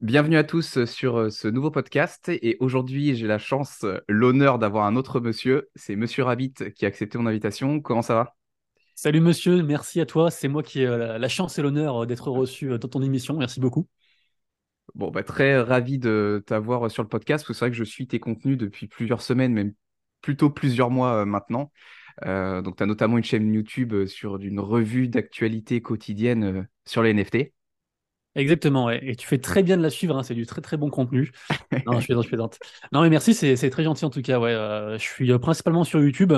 Bienvenue à tous sur ce nouveau podcast et aujourd'hui j'ai la chance, l'honneur d'avoir un autre monsieur, c'est Monsieur Rabbit qui a accepté mon invitation. Comment ça va? Salut monsieur, merci à toi, c'est moi qui ai la chance et l'honneur d'être reçu dans ton émission, merci beaucoup. Bon, bah, très ravi de t'avoir sur le podcast, c'est vrai que je suis tes contenus depuis plusieurs semaines, même plutôt plusieurs mois maintenant. Euh, donc, tu as notamment une chaîne YouTube sur une revue d'actualité quotidienne sur les NFT. Exactement, et tu fais très bien de la suivre, hein, c'est du très très bon contenu. non, je plaisante, je plaisante. Non, mais merci, c'est très gentil en tout cas. Ouais, euh, je suis euh, principalement sur YouTube.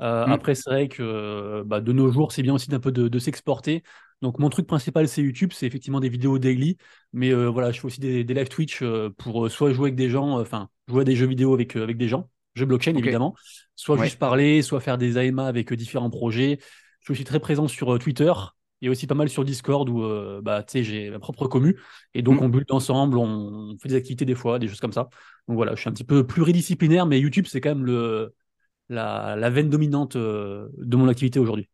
Euh, mmh. Après, c'est vrai que bah, de nos jours, c'est bien aussi d'un peu de, s'exporter. Donc, mon truc principal, c'est YouTube, c'est effectivement des vidéos daily. Mais voilà, je fais aussi des, live Twitch pour soit jouer avec des gens, enfin, jouer à des jeux vidéo avec, avec des gens, jeux blockchain évidemment, soit juste parler, soit faire des AMA avec différents projets. Je suis aussi très présent sur Twitter et aussi pas mal sur Discord où euh, bah, j'ai ma propre commu. Et donc, mm. on bulle ensemble, on fait des activités des fois, des choses comme ça. Donc voilà, je suis un petit peu pluridisciplinaire, mais YouTube, c'est quand même le, la, la veine dominante euh, de mon activité aujourd'hui.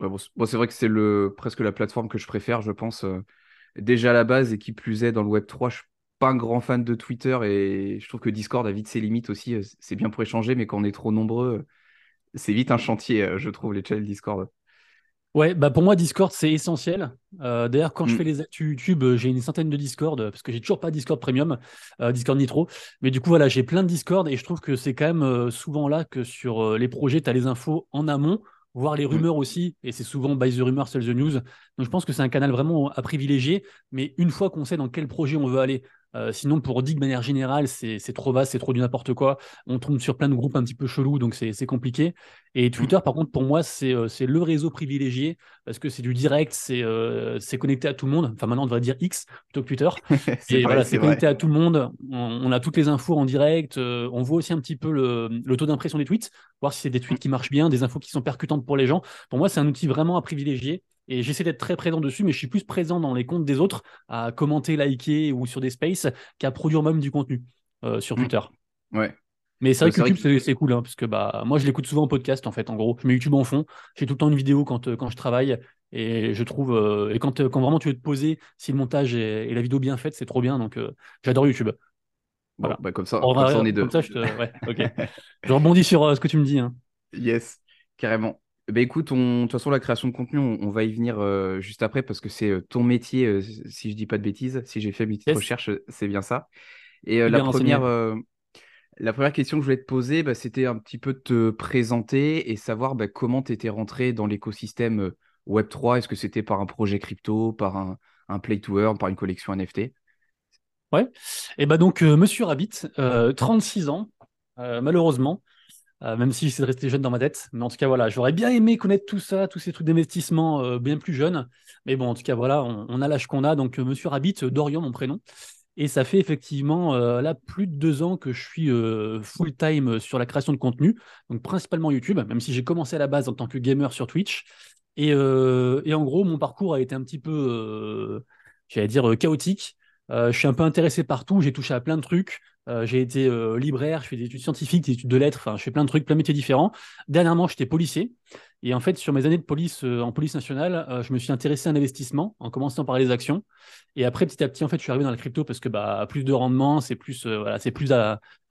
bon, c'est vrai que c'est le, presque la plateforme que je préfère, je pense. Euh, déjà à la base, et qui plus est dans le Web 3, je suis pas un grand fan de Twitter et je trouve que Discord a vite ses limites aussi. C'est bien pour échanger, mais quand on est trop nombreux, c'est vite un chantier, je trouve, les channels Discord. Ouais, bah pour moi, Discord, c'est essentiel. Euh, d'ailleurs, quand je mm. fais les actus YouTube, euh, j'ai une centaine de Discord, parce que j'ai toujours pas Discord Premium, euh, Discord Nitro. Mais du coup, voilà, j'ai plein de Discord et je trouve que c'est quand même souvent là que sur les projets, tu as les infos en amont, voire les mm. rumeurs aussi. Et c'est souvent by the rumor, sell the news. Donc je pense que c'est un canal vraiment à privilégier. Mais une fois qu'on sait dans quel projet on veut aller, euh, sinon, pour dire de manière générale, c'est trop vaste, c'est trop du n'importe quoi. On tombe sur plein de groupes un petit peu chelous, donc c'est compliqué. Et Twitter, par contre, pour moi, euh, c'est le réseau privilégié parce que c'est du direct, euh, c'est connecté à tout le monde. Enfin, maintenant, on devrait dire X plutôt que Twitter. et voilà, c'est connecté à tout le monde. On, a toutes les infos en direct. on voit aussi un petit peu le, le taux d'impression des tweets, voir si c'est des tweets qui marchent bien, des infos qui sont percutantes pour les gens. Pour moi, c'est un outil vraiment à privilégier. Et j'essaie d'être très présent dessus, mais je suis plus présent dans les comptes des autres à commenter, liker ou sur des spaces qu'à produire même du contenu euh, sur mmh. Twitter. Ouais. Mais c'est vrai que YouTube, c'est cool, hein, parce que bah, moi, je l'écoute souvent en podcast, en fait, en gros. Je mets YouTube en fond. J'ai tout le temps une vidéo quand, euh, quand je travaille. Et je trouve. Euh, et quand, quand vraiment tu veux te poser, si le montage et la vidéo bien faite, c'est trop bien. Donc, j'adore YouTube. Voilà. bah comme, ça, comme ça, on est deux. Ça, je, ouais, je rebondis sur ce que tu me dis. Hein. Yes, carrément. Bah écoute, de toute façon, la création de contenu, on, va y venir euh, juste après parce que c'est euh, ton métier, euh, si je dis pas de bêtises, si j'ai fait mes petites recherches, c'est bien ça. Et la, première, la première question que je voulais te poser, bah, c'était un petit peu de te présenter et savoir bah, comment tu étais rentré dans l'écosystème Web3. Est-ce que c'était par un projet crypto, par un, un, play to earn, par une collection NFT Ouais, et bah donc, monsieur Rabbit, 36 ans, malheureusement. Euh, même si c'est de rester jeune dans ma tête. Mais en tout cas, voilà, j'aurais bien aimé connaître tout ça, tous ces trucs d'investissement euh, bien plus jeunes. Mais bon, en tout cas, voilà, on, a l'âge qu'on a. Donc, euh, Monsieur Rabbit, Dorian, mon prénom. Et ça fait effectivement là plus de deux ans que je suis full-time sur la création de contenu, donc principalement YouTube, même si j'ai commencé à la base en tant que gamer sur Twitch. Et, et en gros, mon parcours a été un petit peu, j'allais dire, chaotique. je suis un peu intéressé partout, j'ai touché à plein de trucs. Euh, j'ai été euh, libraire, je fais des études scientifiques, des études de lettres, enfin, je fais plein de trucs, plein de métiers différents. Dernièrement, j'étais policier. Et en fait, sur mes années de police euh, en police nationale, je me suis intéressé à l'investissement en commençant par les actions. Et après, petit à petit, en fait, je suis arrivé dans la crypto parce que bah, plus de rendement, c'est plus, voilà, c'est plus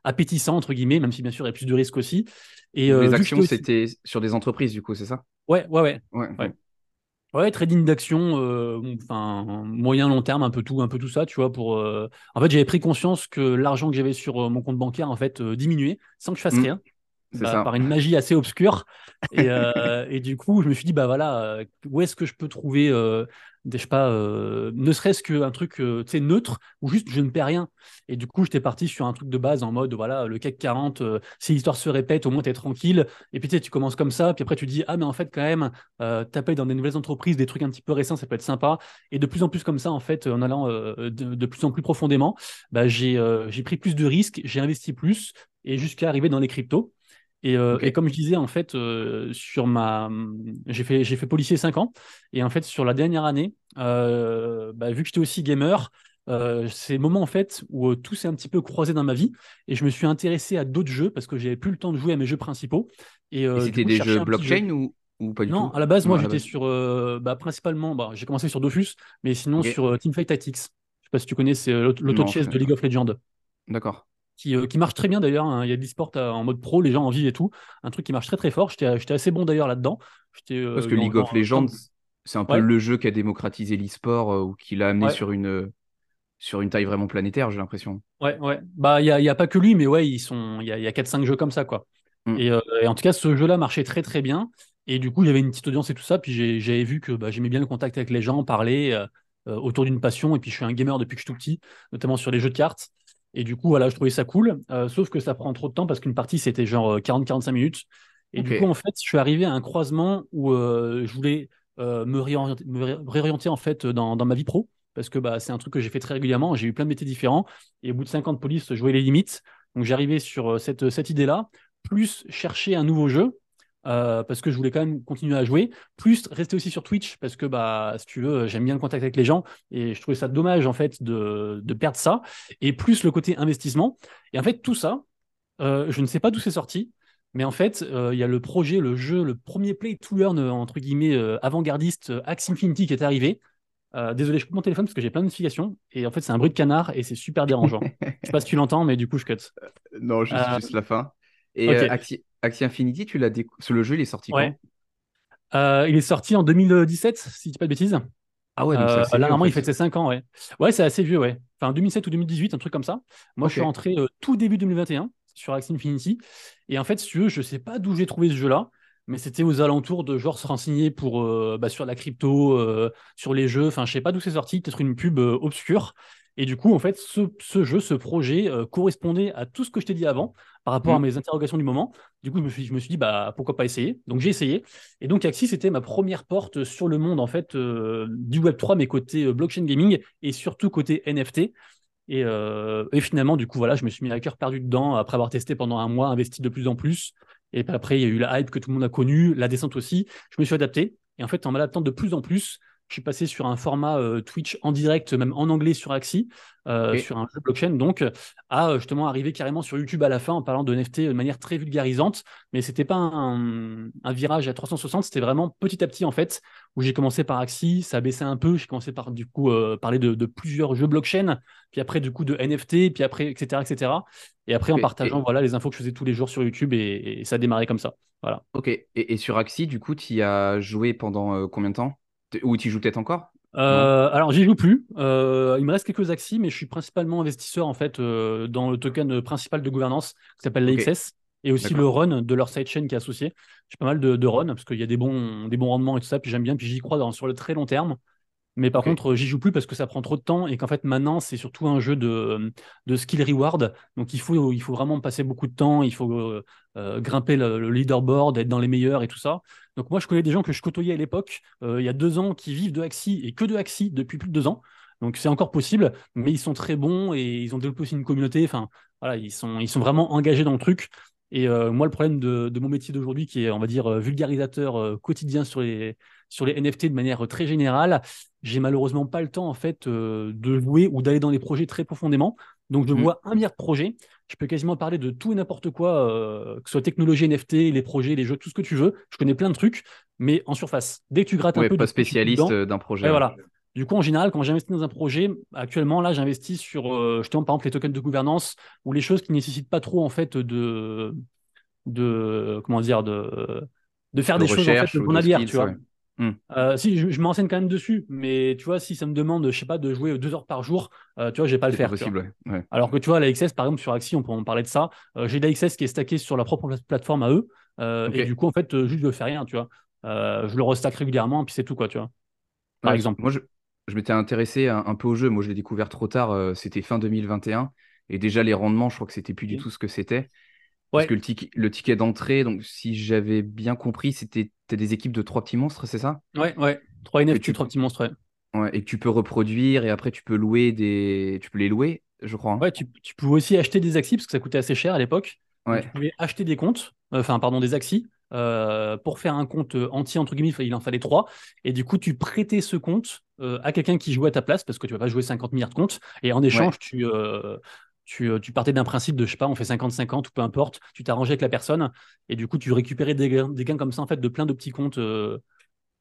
appétissant, entre guillemets, même si bien sûr, il y a plus de risques aussi. Et, les actions, c'était sur des entreprises, du coup, c'est ça? Ouais, ouais. ouais. ouais. ouais. Ouais, trading d'action, euh, enfin moyen long terme, un peu tout, un peu tout ça, tu vois. Pour, euh, en fait, j'avais pris conscience que l'argent que j'avais sur euh, mon compte bancaire, en fait, diminuait sans que je fasse mmh. rien, bah, par une magie assez obscure. Et, et, du coup, je me suis dit, bah voilà, où est-ce que je peux trouver euh, ne serait-ce qu'un truc euh, neutre ou juste je ne perds rien. Et du coup, j'étais parti sur un truc de base en mode voilà, le CAC 40, euh, si l'histoire se répète, au moins tu es tranquille. Et puis tu commences comme ça, puis après tu dis ah, mais en fait, quand même, taper dans des nouvelles entreprises, des trucs un petit peu récents, ça peut être sympa. Et de plus en plus comme ça, en fait, en allant de, de, plus en plus profondément, bah, j'ai pris plus de risques, j'ai investi plus et jusqu'à arriver dans les cryptos. Euh, et, comme je disais, en fait, euh, sur ma... j'ai fait, j'ai fait policier 5 ans. Et en fait, sur la dernière année, euh, bah, vu que j'étais aussi gamer, c'est le moment en fait où tout s'est un petit peu croisé dans ma vie. Et je me suis intéressé à d'autres jeux parce que j'avais plus le temps de jouer à mes jeux principaux. Et, c'était des jeux blockchain ou, ou, pas du non, tout? à la base, moi, j'étais sur. Bah, principalement, bah, j'ai commencé sur Dofus, mais sinon sur Teamfight Tactics. Je sais pas si tu connais, c'est l'auto-chess de League of Legends. D'accord. Euh, qui, marche très bien d'ailleurs. Hein. Il y a de l'e-sport euh, en mode pro, les gens en vivent et tout. Un truc qui marche très très fort. J'étais assez bon d'ailleurs là-dedans. Euh, Parce que League of Legends, c'est un peu le jeu qui a démocratisé l'e-sport ou qui l'a amené sur, une, sur une taille vraiment planétaire, j'ai l'impression. Ouais, ouais. Bah, il n'y a, y a, pas que lui, mais ouais, ils sont... il y a, y a 4-5 jeux comme ça, quoi. Mm. Et, en tout cas, ce jeu-là marchait très très bien. Et du coup, il y avait une petite audience et tout ça. Puis j'avais vu que bah, j'aimais bien le contact avec les gens, parler autour d'une passion. Et puis je suis un gamer depuis que je suis tout petit, notamment sur les jeux de cartes. Et du coup, voilà, je trouvais ça cool. Euh, sauf que ça prend trop de temps parce qu'une partie, c'était genre 40-45 euh, minutes. Et du coup, en fait, je suis arrivé à un croisement où euh, je voulais me réorienter, en fait dans, ma vie pro. Parce que bah, c'est un truc que j'ai fait très régulièrement. J'ai eu plein de métiers différents. Et au bout de 50 polices, je voyais les limites. Donc j'arrivais sur cette, cette idée-là, plus chercher un nouveau jeu. Euh, parce que je voulais quand même continuer à jouer, plus rester aussi sur Twitch, parce que bah, si tu veux, j'aime bien le contact avec les gens, et je trouvais ça dommage en fait de, perdre ça, et plus le côté investissement. Et en fait, tout ça, euh, je ne sais pas d'où c'est sorti, mais en fait, euh, il y a le projet, le jeu, le premier play to learn, entre guillemets, avant-gardiste, Axe Infinity qui est arrivé. désolé, je coupe mon téléphone parce que j'ai plein de notifications, et en fait, c'est un bruit de canard, et c'est super dérangeant. je sais pas si tu l'entends, mais du coup, je cut. non, juste, juste la fin. Et Axie Infinity, tu l'as le jeu, il est sorti quand? Euh, Il est sorti en 2017, si je dis pas de bêtises. Ah ouais, donc euh, là, normalement, il fait ses 5 ans, ouais. Ouais, c'est assez vieux, ouais. Enfin, 2007 ou 2018, un truc comme ça. Moi, je suis rentré euh, tout début 2021 sur Axie Infinity. Et en fait, si tu veux, je sais pas d'où j'ai trouvé ce jeu-là, mais c'était aux alentours de genre se renseigner pour, bah, sur la crypto, sur les jeux. Enfin, je sais pas d'où c'est sorti, peut-être une pub obscure. Et du coup, en fait, ce, jeu, ce projet euh, correspondait à tout ce que je t'ai dit avant par rapport à mmh. mes interrogations du moment. Du coup, je me suis, je me suis dit, bah, pourquoi pas essayer? Donc, j'ai essayé. Et donc, Axie, c'était ma première porte sur le monde, en fait, euh, du Web3, mais côté euh, blockchain gaming et surtout côté NFT. Et, et, finalement, du coup, voilà, je me suis mis à cœur perdu dedans après avoir testé pendant un mois, investi de plus en plus. Et après, il y a eu la hype que tout le monde a connue, la descente aussi. Je me suis adapté. Et en fait, en m'adaptant de plus en plus, je suis passé sur un format euh, Twitch en direct, même en anglais sur Axie, euh, sur un jeu blockchain, donc à euh, justement arriver carrément sur YouTube à la fin en parlant de NFT de manière très vulgarisante. Mais c'était pas un, virage à 360, c'était vraiment petit à petit en fait, où j'ai commencé par Axie, ça a baissé un peu, j'ai commencé par du coup parler de, plusieurs jeux blockchain, puis après du coup de NFT, puis après etc etc. Et après en partageant voilà les infos que je faisais tous les jours sur YouTube et, ça a démarré comme ça. Voilà. Ok. Et, et sur Axie, du coup, tu y as joué pendant combien de temps? Ou tu joues peut-être encore? Euh, alors j'y joue plus. Euh, il me reste quelques axes, mais je suis principalement investisseur en fait euh, dans le token principal de gouvernance qui s'appelle l'AXS et aussi le run de leur sidechain qui est associé. J'ai pas mal de, de run parce qu'il y a des bons, des bons rendements et tout ça, puis j'aime bien, puis j'y crois dans, sur le très long terme. Mais par contre, j'y joue plus parce que ça prend trop de temps et qu'en fait maintenant c'est surtout un jeu de, de skill reward. Donc il faut, il faut vraiment passer beaucoup de temps, il faut euh, euh, grimper le, leaderboard, être dans les meilleurs et tout ça. Donc moi je connais des gens que je côtoyais à l'époque, euh, il y a deux ans, qui vivent de Axie et que de Axie depuis plus de deux ans. Donc c'est encore possible, mais ils sont très bons et ils ont développé aussi une communauté. Enfin voilà, ils sont, ils sont vraiment engagés dans le truc. Et moi, le problème de, de mon métier d'aujourd'hui, qui est, on va dire, vulgarisateur quotidien sur les, sur les NFT de manière très générale, j'ai malheureusement pas le temps en fait euh, de jouer ou d'aller dans les projets très profondément. Donc je mm. vois un milliard de projets. Je peux quasiment parler de tout et n'importe quoi, euh, que ce soit technologie NFT, les projets, les jeux, tout ce que tu veux. Je connais plein de trucs, mais en surface. Dès que tu grattes un peu, pas spécialiste d'un projet. voilà. Du coup, en général, quand j'investis dans un projet, actuellement, là, j'investis sur euh, justement, par exemple, les tokens de gouvernance ou les choses qui ne nécessitent pas trop en fait de, de comment dire, de, de faire des choses en fait, de tu vois. Hmm. Euh, si je, m'enseigne quand même dessus, mais tu vois, si ça me demande, je sais pas, de jouer deux heures par jour, euh, tu vois, je vais pas le faire. Possible, Alors que tu vois, la XS, par exemple, sur Axie, on peut en parler de ça. Euh, j'ai la XS qui est stackée sur la propre plateforme à eux, et du coup, en fait, juste je fais rien, tu vois. je le restack régulièrement, puis c'est tout, quoi, tu vois. Par exemple. Moi, je, je m'étais intéressé un, un peu au jeu. Moi, je l'ai découvert trop tard. euh, c'était fin 2021. Et déjà, les rendements, je crois que c'était plus du Ok. tout ce que c'était. Parce que le, tic- le ticket d'entrée, donc si j'avais bien compris, c'était des équipes de trois petits monstres, c'est ça? ouais, ouais. 3 Que NFT, tu, 3 petits monstres, ouais. ouais, et que tu peux reproduire et après tu peux louer des. Tu peux les louer, je crois. hein. Ouais, tu, tu pouvais aussi acheter des axis parce que ça coûtait assez cher à l'époque. Tu pouvais acheter des comptes, euh, enfin pardon, des axis. Euh, pour faire un compte euh, entier, entre guillemets, il en fallait trois. Et du coup, tu prêtais ce compte euh, à quelqu'un qui jouait à ta place parce que tu vas pas jouer 50 milliards de comptes. Et en ouais, échange, tu, euh, tu, tu partais d'un principe de, je sais pas, on fait 50-50 ou peu importe. Tu t'arrangeais avec la personne. Et du coup, tu récupérais des gains, des gains comme ça, en fait, de plein de petits comptes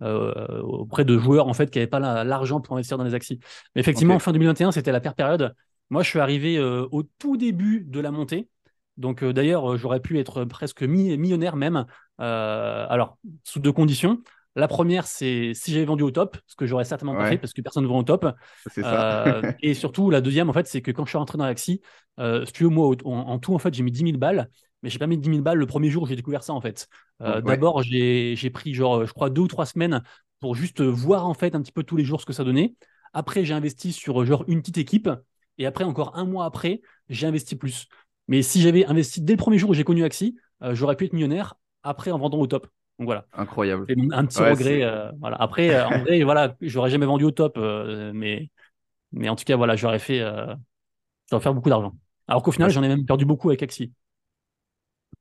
euh, auprès de joueurs, en fait, qui n'avaient pas la- l'argent pour investir dans les axis. Mais effectivement, fin 2021, c'était la pire période. Moi, je suis arrivé euh, au tout début de la montée. Donc, euh, d'ailleurs, j'aurais pu être presque mi- millionnaire même. Euh, alors, sous deux conditions. La première, c'est si j'avais vendu au top, ce que j'aurais certainement pas fait parce que personne ne vend au top. ça. Euh, et surtout, la deuxième, en fait, c'est que quand je suis rentré dans l'Axi, euh, si tu veux, moi, en, en tout, en fait, j'ai mis 10 000 balles, mais j'ai pas mis 10 000 balles le premier jour où j'ai découvert ça, en fait. Euh, Ouais, d'abord, j'ai j'ai pris, genre, je crois, deux ou trois semaines pour juste voir, en fait, un petit peu tous les jours ce que ça donnait. Après, j'ai investi sur, genre, une petite équipe. Et après, encore un mois après, j'ai investi plus. Mais si j'avais investi dès le premier jour où j'ai connu Axi, j'aurais pu être millionnaire après en vendant au top. Donc voilà. incroyable. C'est un petit Ouais, regret. euh, voilà. Après, euh, en vrai, voilà, j'aurais jamais vendu au top, euh, mais, mais en tout cas, voilà, j'aurais fait, j'aurais fait beaucoup d'argent. Alors qu'au final, j'en ai même perdu beaucoup avec Axi.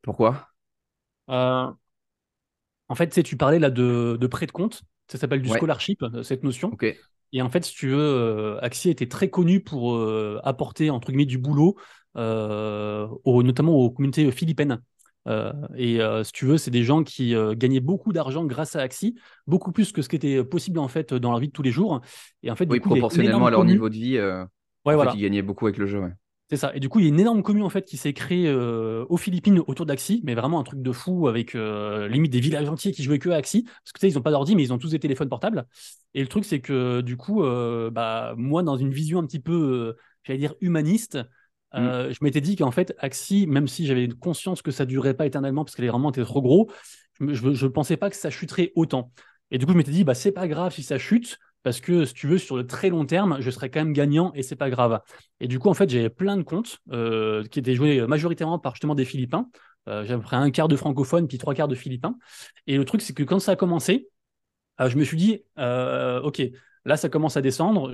Pourquoi? En fait, tu sais, tu parlais là de, de prêt de compte. Ça s'appelle du Ouais, scholarship, cette notion. ok. Et en fait, si tu veux, Axie était très connu pour euh, apporter, entre guillemets, du boulot, euh, aux- notamment aux communautés philippines. Euh, et euh, si tu veux, c'est des gens qui euh, gagnaient beaucoup d'argent grâce à Axie, beaucoup plus que ce qui était possible en fait dans leur vie de tous les jours. Et en fait, du Oui, coup, proportionnellement à leur niveau de vie, euh, Ouais, fait, ils gagnaient beaucoup avec le jeu, ouais. C'est ça. Et du coup, il y a une énorme commune en fait qui s'est créée euh, aux Philippines autour d'Axi, mais vraiment un truc de fou avec euh, limite des villages entiers qui jouaient que à Axi, parce que tu sais, ils n'ont pas d'ordi, mais ils ont tous des téléphones portables. Et le truc, c'est que du coup, euh, bah, moi, dans une vision un petit peu, j'allais dire, humaniste, Hmm. euh, je m'étais dit qu'en fait, Axi, même si j'avais conscience que ça durerait pas éternellement parce que les rendements étaient trop gros, je ne pensais pas que ça chuterait autant. Et du coup, je m'étais dit, bah, c'est pas grave si ça chute, parce que si tu veux, sur le très long terme, je serais quand même gagnant et c'est pas grave. Et du coup, en fait, j'avais plein de comptes euh, qui étaient joués majoritairement par justement des Philippins. Euh, j'avais pris un quart de francophones, puis trois quarts de Philippins. Et le truc, c'est que quand ça a commencé, euh, je me suis dit, OK, là, ça commence à descendre.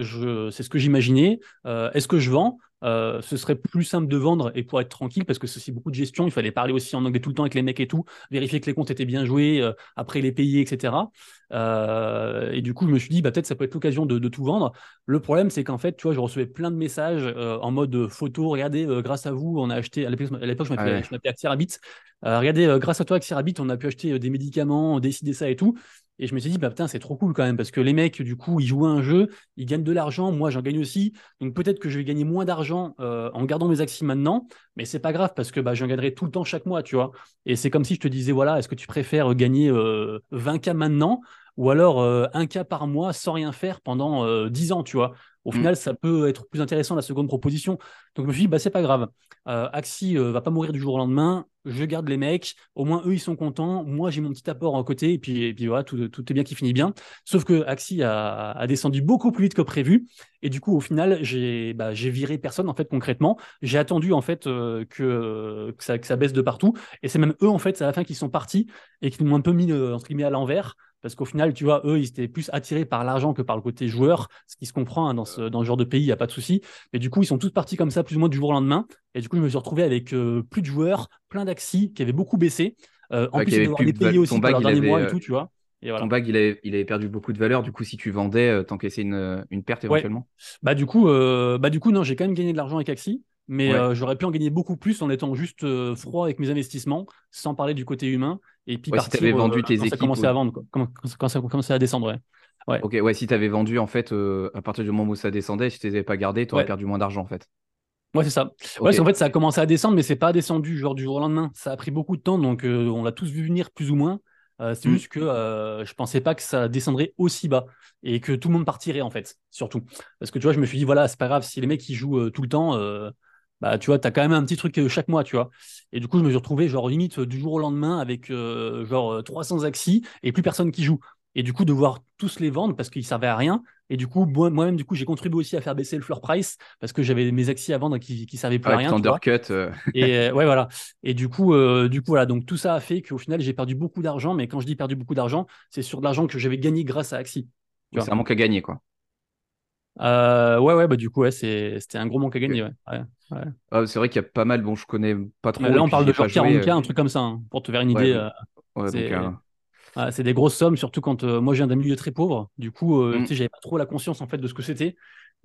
C'est ce que j'imaginais. Euh, est-ce que je vends? Euh, Ce serait plus simple de vendre et pour être tranquille, parce que c'est beaucoup de gestion. Il fallait parler aussi en anglais tout le temps avec les mecs et tout, vérifier que les comptes étaient bien joués, euh, après les payer, etc. Euh, et du coup, je me suis dit, bah, peut-être ça peut être l'occasion de, de tout vendre. Le problème, c'est qu'en fait, tu vois, je recevais plein de messages en mode photo. Regardez, grâce à vous, on a acheté. À l'époque, je Ah m'appelais m'appelais Axirabit. Regardez, grâce à toi, Axirabit, on a pu acheter des médicaments, décider ça et tout. Et je me suis dit, bah putain, c'est trop cool quand même, parce que les mecs, du coup, ils jouent un jeu, ils gagnent de l'argent, moi j'en gagne aussi. Donc peut-être que je vais gagner moins d'argent euh, en gardant mes axes maintenant, mais c'est pas grave parce que bah, j'en gagnerai tout le temps chaque mois, tu vois. Et c'est comme si je te disais, voilà, est-ce que tu préfères gagner euh, 20K maintenant ou alors euh, 1K par mois sans rien faire pendant euh, 10 ans, tu vois. Au Hmm. final, ça peut être plus intéressant la seconde proposition. Donc je me suis dit, bah, c'est pas grave. Euh, Axi euh, va pas mourir du jour au lendemain. Je garde les mecs. Au moins, eux, ils sont contents. Moi, j'ai mon petit apport à côté. Et puis, et puis voilà, tout, tout est bien qui finit bien. Sauf que Axi a, a descendu beaucoup plus vite que prévu. Et du coup, au final, j'ai bah, viré personne, en fait, concrètement. J'ai attendu, en fait, euh, que, que, ça, que ça baisse de partout. Et c'est même eux, en fait, c'est à la fin qui sont partis et qui m'ont un peu mis, euh, entre guillemets, à l'envers. Parce qu'au final, tu vois, eux, ils étaient plus attirés par l'argent que par le côté joueur, ce qui se comprend hein, dans, ce, dans ce genre de pays, il n'y a pas de souci. Mais du coup, ils sont tous partis comme ça, plus ou moins du jour au lendemain. Et du coup, je me suis retrouvé avec euh, plus de joueurs, plein d'axis qui avaient beaucoup baissé. Euh, en Ouais, plus, ils plus les payer aussi ton pour bag, leur il dernier avait, mois et euh, tout, tu vois. Et ton voilà. bag, il avait, il avait perdu beaucoup de valeur. Du coup, si tu vendais, euh, t'encaissais une, euh, une perte Ouais. éventuellement. Bah du coup, euh, bah du coup, non, j'ai quand même gagné de l'argent avec Axi, mais Ouais. euh, j'aurais pu en gagner beaucoup plus en étant juste euh, froid avec mes investissements, sans parler du côté humain, et puis Ouais, si partir euh, vendu tes quand ça commençait à vendre, quoi. Quand, quand ça commençait à descendre, ouais. Ouais. Ok, ouais, si t'avais vendu, en fait, euh, à partir du moment où ça descendait, si tu les avais pas gardés, t'aurais Ouais. perdu moins d'argent, en fait. Ouais, c'est ça. Ouais, parce qu'en fait, ça a commencé à descendre, mais c'est pas descendu genre du jour au lendemain. Ça a pris beaucoup de temps, donc euh, on l'a tous vu venir plus ou moins. Euh, c'est Hmm. juste que euh, je pensais pas que ça descendrait aussi bas et que tout le monde partirait en fait, surtout. Parce que tu vois, je me suis dit, voilà, c'est pas grave si les mecs ils jouent euh, tout le temps, euh, bah tu vois, t'as quand même un petit truc euh, chaque mois, tu vois. Et du coup, je me suis retrouvé genre limite euh, du jour au lendemain avec euh, genre euh, 300 axis et plus personne qui joue. et du coup devoir tous les vendre parce qu'ils servaient à rien. Et du coup, moi-même, du coup, j'ai contribué aussi à faire baisser le floor price parce que j'avais mes actions à vendre qui, qui servaient plus à rien. Undercut. Euh. Et euh, ouais, voilà. Et du coup, du coup, voilà. Donc tout ça a fait qu'au final, j'ai perdu beaucoup d'argent. Mais quand je dis perdu beaucoup d'argent, c'est sur de l'argent que j'avais gagné grâce à Axi. C'est un manque à gagner, quoi. ouais, ouais, bah du coup, ouais, c'était un gros manque à gagner. Ouais. Ah, c'est vrai qu'il y a pas mal. Bon, je connais pas trop. là, on parle de 40K, un truc comme ça, hein, pour te faire une idée. Ouais, c'est des grosses sommes, surtout quand euh, moi j'ai un milieu très pauvre. Du coup, euh, mm. j'avais pas trop la conscience en fait de ce que c'était.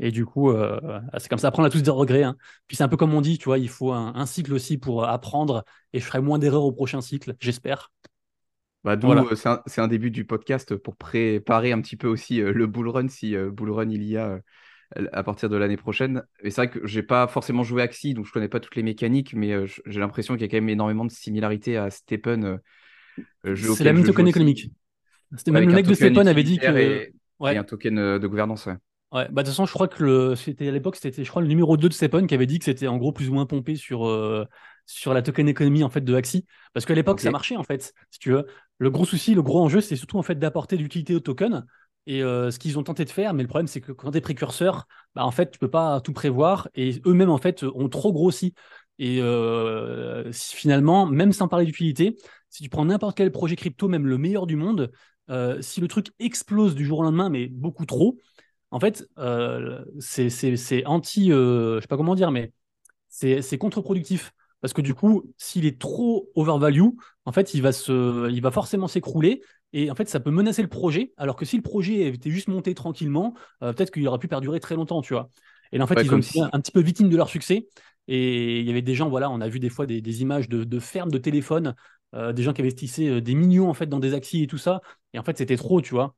Et du coup, euh, c'est comme ça. Après, on a tous des regrets. Hein. Puis c'est un peu comme on dit, tu vois, il faut un, cycle aussi pour apprendre. Et je ferai moins d'erreurs au prochain cycle, j'espère. Bah, c'est un, début du podcast pour préparer un petit peu aussi le bull run, si bull run il y a à partir de l'année prochaine. Et c'est vrai que j'ai pas forcément joué Axie, donc je connais pas toutes les mécaniques, mais j'ai l'impression qu'il y a quand même énormément de similarités à Stepen euh, c'est la même token économique. C'était même le mec de Stepan avait dit que. Et, ouais. un token euh, de gouvernance, ouais. Ouais, bah de toute façon, je crois que le... c'était à l'époque, c'était je crois le numéro 2 de Stepan qui avait dit que c'était en gros plus ou moins pompé sur, euh, sur la token économie en fait de Axie. Parce qu'à l'époque, ça marchait en fait, si tu veux. Le gros souci, le gros enjeu, c'est surtout en fait d'apporter d'utilité au token. Et ce qu'ils ont tenté de faire, mais le problème, c'est que quand tu es précurseur, bah, en fait, tu peux pas tout prévoir. Et eux-mêmes, en fait, ont trop grossi. Et finalement, même sans parler d'utilité, si tu prends n'importe quel projet crypto, même le meilleur du monde, euh, si le truc explose du jour au lendemain, mais beaucoup trop, en fait, euh, c'est anti, euh, je sais pas comment dire, mais c'est contre-productif. Parce que du coup, s'il est trop overvalue, en fait, il va, se, il va forcément s'écrouler. Et en fait, ça peut menacer le projet. Alors que si le projet était juste monté tranquillement, peut-être qu'il aurait pu perdurer très longtemps, tu vois. Et là, en fait, ils ont été un, petit peu victimes de leur succès. Et il y avait des gens, voilà, on a vu des fois des, images de, de fermes de téléphone euh, des gens qui investissaient euh, des millions en fait dans des axes et tout ça. Et en fait, c'était trop, tu vois.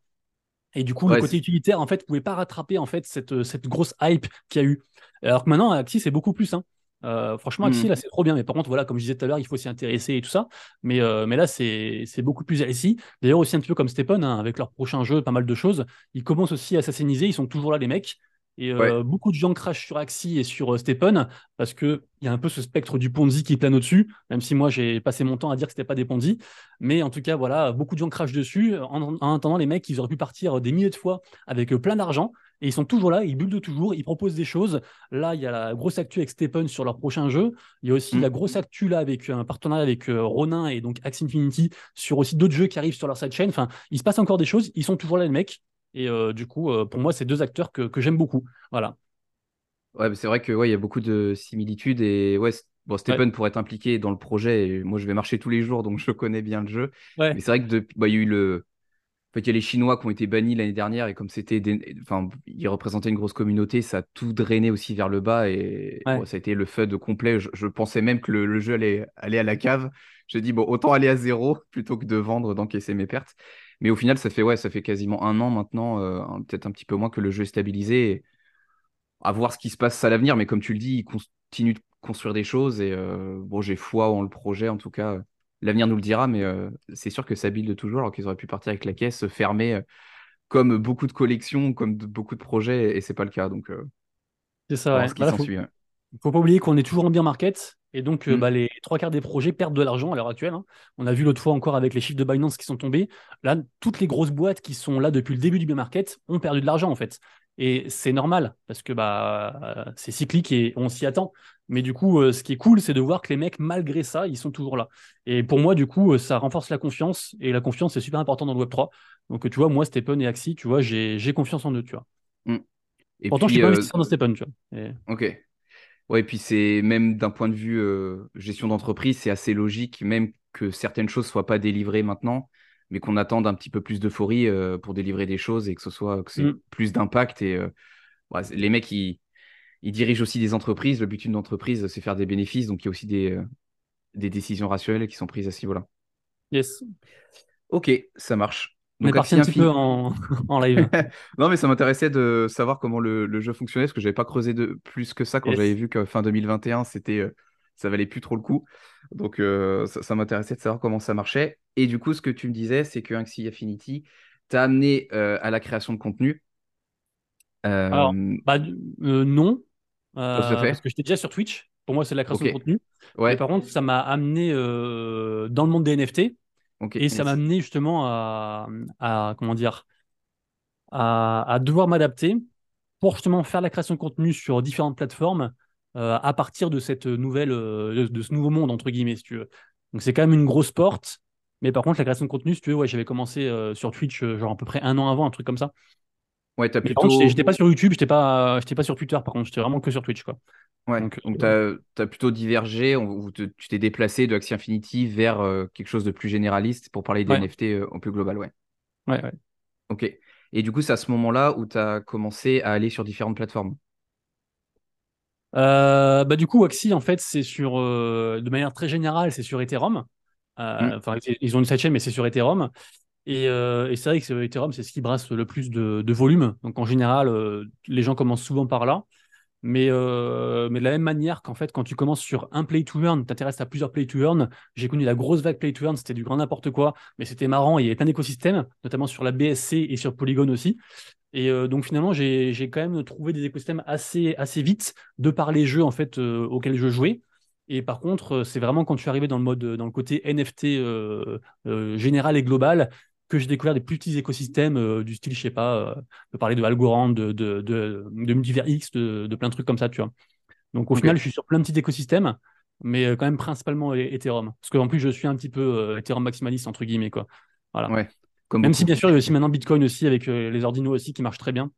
Et du coup, le côté utilitaire, en fait, ne pouvait pas rattraper en fait cette, euh, cette grosse hype qu'il y a eu. Alors que maintenant, Axie, c'est beaucoup plus. Hein. Franchement, Axie, hmm. là, c'est trop bien. Mais par contre, voilà, comme je disais tout à l'heure, il faut s'y intéresser et tout ça. Mais, mais là, c'est beaucoup plus Axie. D'ailleurs, aussi un petit peu comme Stephen, hein, avec leur prochain jeu, pas mal de choses. Ils commencent aussi à assassiniser. Ils sont toujours là, les mecs. Et euh, beaucoup de gens crachent sur Axie et sur euh, Stepen parce qu'il y a un peu ce spectre du Ponzi qui plane au-dessus, même si moi j'ai passé mon temps à dire que ce n'était pas des Ponzi. Mais en tout cas, voilà, beaucoup de gens crachent dessus. En, attendant, les mecs, ils auraient pu partir des milliers de fois avec euh, plein d'argent. Et ils sont toujours là, ils bullent toujours, ils proposent des choses. Là, il y a la grosse actu avec Stepen sur leur prochain jeu. Il y a aussi mm. la grosse actu là avec un partenariat avec Ronin et donc Axie Infinity sur aussi d'autres jeux qui arrivent sur leur sidechain. Enfin, il se passe encore des choses. Ils sont toujours là, les mecs. Et euh, du coup, euh, pour moi, c'est deux acteurs que, j'aime beaucoup. Voilà. Ouais, c'est vrai que ouais, il y a beaucoup de similitudes et ouais, bon, Stephen pourrait être impliqué dans le projet. Et moi, je vais marcher tous les jours, donc je connais bien le jeu. Mais c'est vrai que bah, il y a eu le, en fait, il y a les Chinois qui ont été bannis l'année dernière et comme c'était, enfin, ils représentaient une grosse communauté, ça a tout drainé aussi vers le bas et ça a été le FUD complet. Je, pensais même que le, jeu allait aller à la cave. J'ai dit bon, autant aller à zéro plutôt que de vendre, d'encaisser mes pertes. Mais au final, ça fait, ouais, ça fait quasiment un an maintenant, euh, peut-être un petit peu moins que le jeu est stabilisé. à voir ce qui se passe à l'avenir. Mais comme tu le dis, il continue de construire des choses. Et euh, bon, j'ai foi en le projet, en tout cas. L'avenir nous le dira, mais euh, c'est sûr que ça build toujours, alors qu'ils auraient pu partir avec la caisse fermée, comme beaucoup de collections, comme beaucoup de projets, et c'est pas le cas. Donc, c'est ça. Ouais. Bah il faut pas oublier qu'on est toujours en bien market et donc euh, mm. bah, les trois quarts des projets perdent de l'argent à l'heure actuelle. Hein. On a vu l'autre fois encore avec les chiffres de Binance qui sont tombés. Là, toutes les grosses boîtes qui sont là depuis le début du bien market ont perdu de l'argent en fait. Et c'est normal parce que bah, c'est cyclique et on s'y attend. Mais du coup, euh, ce qui est cool, c'est de voir que les mecs, malgré ça, ils sont toujours là. Et pour moi, du coup, euh, ça renforce la confiance. Et la confiance, c'est super important dans le Web3. Donc, tu vois, moi, Stephen et Axie, tu vois, j'ai confiance en eux, tu vois. Mm. Et Pourtant, je suis pas investisseur dans Stephen, tu vois. Ok. Ouais, et puis c'est même d'un point de vue euh, gestion d'entreprise, c'est assez logique, même que certaines choses soient pas délivrées maintenant, mais qu'on attende un petit peu plus d'euphorie euh, pour délivrer des choses et que ce soit que c'est mm. plus d'impact. Et euh, les mecs, ils, ils, dirigent aussi des entreprises. Le but d'une entreprise, c'est faire des bénéfices, donc il y a aussi des, des décisions rationnelles qui sont prises à ce niveau-là. Yes. Ok, ça marche. On est parti un petit peu en, live. non, mais ça m'intéressait de savoir comment le, jeu fonctionnait, parce que je n'avais pas creusé de plus que ça quand j'avais vu que fin 2021, c'était, euh, ça valait plus trop le coup. Donc, euh, ça, m'intéressait de savoir comment ça marchait. Et du coup, ce que tu me disais, c'est que Axie Affinity t'a amené euh, à la création de contenu. Alors, bah, non. parce que j'étais déjà sur Twitch. Pour moi, c'est la création de contenu. Ouais. par contre, ça m'a amené dans le monde des NFT. Et ça m'a amené justement à, comment dire, à, devoir m'adapter pour justement faire la création de contenu sur différentes plateformes euh, à partir de cette nouvelle, euh, de, ce nouveau monde entre guillemets, si tu veux. Donc c'est quand même une grosse porte. Mais par contre, la création de contenu, si tu veux, ouais, j'avais commencé euh, sur Twitch genre à peu près un an avant, un truc comme ça. Ouais, t'as plutôt. J'étais pas sur YouTube, j'étais pas, pas sur Twitter, par contre, j'étais vraiment que sur Twitch, quoi. Ouais, donc, tu as, plutôt divergé, ou tu t'es déplacé de Axie Infinity vers quelque chose de plus généraliste pour parler des NFT en plus global, ouais. Ouais, ouais. Ok. Et du coup, c'est à ce moment-là où tu as commencé à aller sur différentes plateformes euh, bah, Du coup, Axie, en fait, c'est sur, euh, de manière très générale, c'est sur Ethereum. Euh, mm. Enfin, ils ont une sidechain, mais c'est sur Ethereum. Et, et c'est vrai que Ethereum, c'est ce qui brasse le plus de, de volume. Donc, en général, les gens commencent souvent par là. Mais, euh, mais de la même manière qu'en fait, quand tu commences sur un play to earn, tu t'intéresses à plusieurs play to earn. J'ai connu la grosse vague play to earn, c'était du grand n'importe quoi, mais c'était marrant. Il y avait plein d'écosystèmes, notamment sur la BSC et sur Polygon aussi. Et euh, donc finalement, j'ai quand même trouvé des écosystèmes assez, assez vite de par les jeux en fait euh, auxquels je jouais. Et par contre, c'est vraiment quand je suis arrivé dans le mode, dans le côté NFT général et global, que j'ai découvert des plus petits écosystèmes euh, du style, je sais pas, euh, de parler de Algorand, de, de, de, de Multivers X, de, plein de trucs comme ça, tu vois. Donc au final, je suis sur plein de petits écosystèmes, mais euh, quand même principalement Ethereum. Parce qu'en plus, je suis un petit peu Ethereum maximaliste, entre guillemets, quoi. Voilà. Ouais, même si bien sûr, il y a aussi maintenant Bitcoin aussi, avec les ordinaux aussi, qui marchent très bien.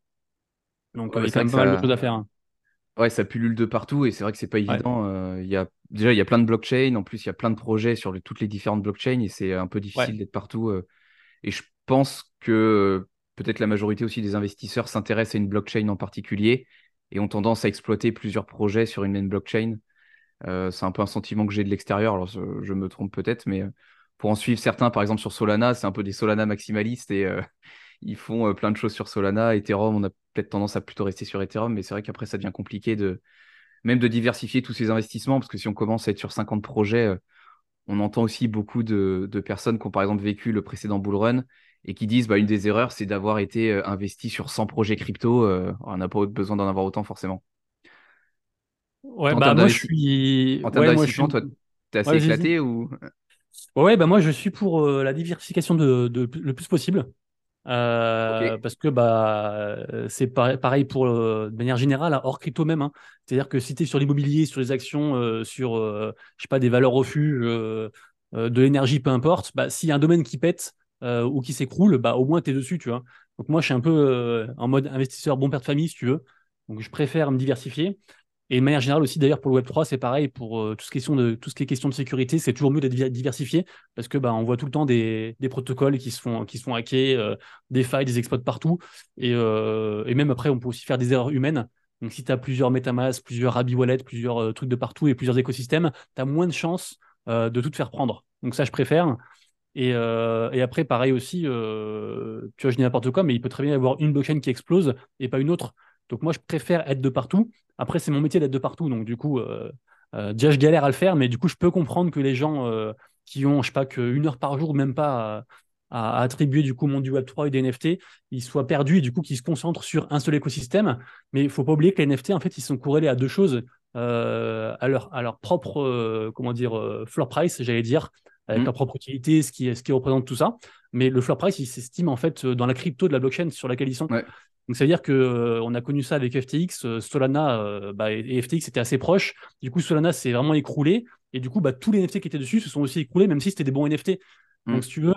Donc il y a quand même pas mal de choses à faire. Hein. Ouais, ça pullule de partout et c'est vrai que c'est pas évident. y a... Déjà, il y a plein de blockchains. En plus, il y a plein de projets sur toutes les différentes blockchains et c'est un peu difficile d'être partout. Et je pense que peut-être la majorité aussi des investisseurs s'intéressent à une blockchain en particulier et ont tendance à exploiter plusieurs projets sur une même blockchain. Euh, c'est un peu un sentiment que j'ai de l'extérieur, alors je, me trompe peut-être, mais euh, pour en suivre certains, par exemple sur Solana, c'est un peu des Solana maximalistes et euh, ils font plein de choses sur Solana. Ethereum, on a peut-être tendance à plutôt rester sur Ethereum, mais c'est vrai qu'après ça devient compliqué de même de diversifier tous ces investissements, parce que si on commence à être sur 50 projets, on entend aussi beaucoup de, personnes qui ont par exemple vécu le précédent bull run et qui disent bah, une des erreurs, c'est d'avoir été euh, investi sur 100 projets crypto. Euh, on n'a pas besoin d'en avoir autant forcément. Ouais, bah moi je suis. En termes d'investissement, toi, t'es assez éclaté ou? Ouais, bah moi je suis pour euh, la diversification de, le plus possible. Euh, parce que bah, c'est pareil, pour, euh, de manière générale, hors crypto même. Hein. C'est-à-dire que si tu es sur l'immobilier, sur les actions, euh, sur je sais pas, des valeurs refuges, de l'énergie, peu importe, bah, s'il y a un domaine qui pète ou qui s'écroule, bah, au moins tu es dessus. Tu vois. Donc moi, je suis un peu en mode investisseur bon père de famille, si tu veux. Donc je préfère me diversifier. Et de manière générale aussi, d'ailleurs, pour le Web3, c'est pareil. Pour euh, tout, ce de, tout ce qui est question de sécurité, c'est toujours mieux d'être diversifié parce que bah, on voit tout le temps des, des protocoles qui se font, qui se font hacker, euh, des failles, des exploits partout. Et, euh, et, même après, on peut aussi faire des erreurs humaines. Donc, si tu as plusieurs MetaMask, plusieurs Rabi Wallet, plusieurs trucs de partout et plusieurs écosystèmes, tu as moins de chances de tout te faire prendre. Donc, ça, je préfère. Et, et après, pareil aussi, tu vois, je dis n'importe quoi, mais il peut très bien y avoir une blockchain qui explose et pas une autre. Donc moi, je préfère être de partout. Après, c'est mon métier d'être de partout. Donc du coup, euh, euh, déjà, je galère à le faire, mais du coup, je peux comprendre que les gens euh, qui ont, je sais pas, qu'une heure par jour, même pas à, attribuer du coup au monde du Web3 et des NFT, ils soient perdus et du coup qu'ils se concentrent sur un seul écosystème. Mais il faut pas oublier que les NFT, en fait, ils sont corrélés à deux choses. à, leur, à leur propre, comment dire, floor price, j'allais dire, avec mmh. leur propre utilité, ce qui, ce qui représente tout ça. Mais le floor price, il s'estime en fait dans la crypto de la blockchain sur laquelle ils sont. Donc, ça veut dire qu'on euh, on a connu ça avec FTX. Euh, Solana euh, bah, et FTX étaient assez proches. Du coup, Solana s'est vraiment écroulé. Et du coup, bah, tous les NFT qui étaient dessus se sont aussi écroulés, même si c'était des bons NFT. Mm. Donc, si tu veux,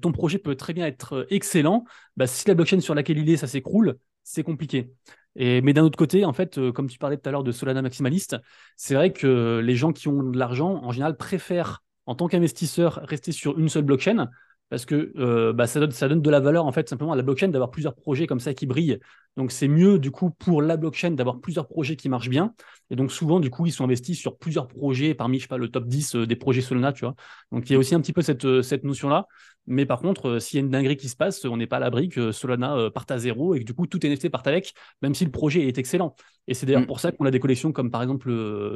ton projet peut très bien être excellent. Bah, si la blockchain sur laquelle il est, ça s'écroule, c'est compliqué. Et, mais d'un autre côté, en fait, comme tu parlais tout à l'heure de Solana maximaliste, c'est vrai que les gens qui ont de l'argent, en général, préfèrent, en tant qu'investisseur, rester sur une seule blockchain parce que euh, bah, ça, donne, ça donne de la valeur en fait simplement à la blockchain d'avoir plusieurs projets comme ça qui brillent. Donc c'est mieux du coup pour la blockchain d'avoir plusieurs projets qui marchent bien. Et donc souvent du coup ils sont investis sur plusieurs projets parmi je sais pas le top 10 euh, des projets Solana, tu vois. Donc il y a aussi un petit peu cette, euh, cette notion là. Mais par contre s'il y a une dinguerie qui se passe, on n'est pas à l'abri que Solana parte à zéro et que du coup tout NFT parte avec, même si le projet est excellent. Et c'est d'ailleurs mm. pour ça qu'on a des collections comme par exemple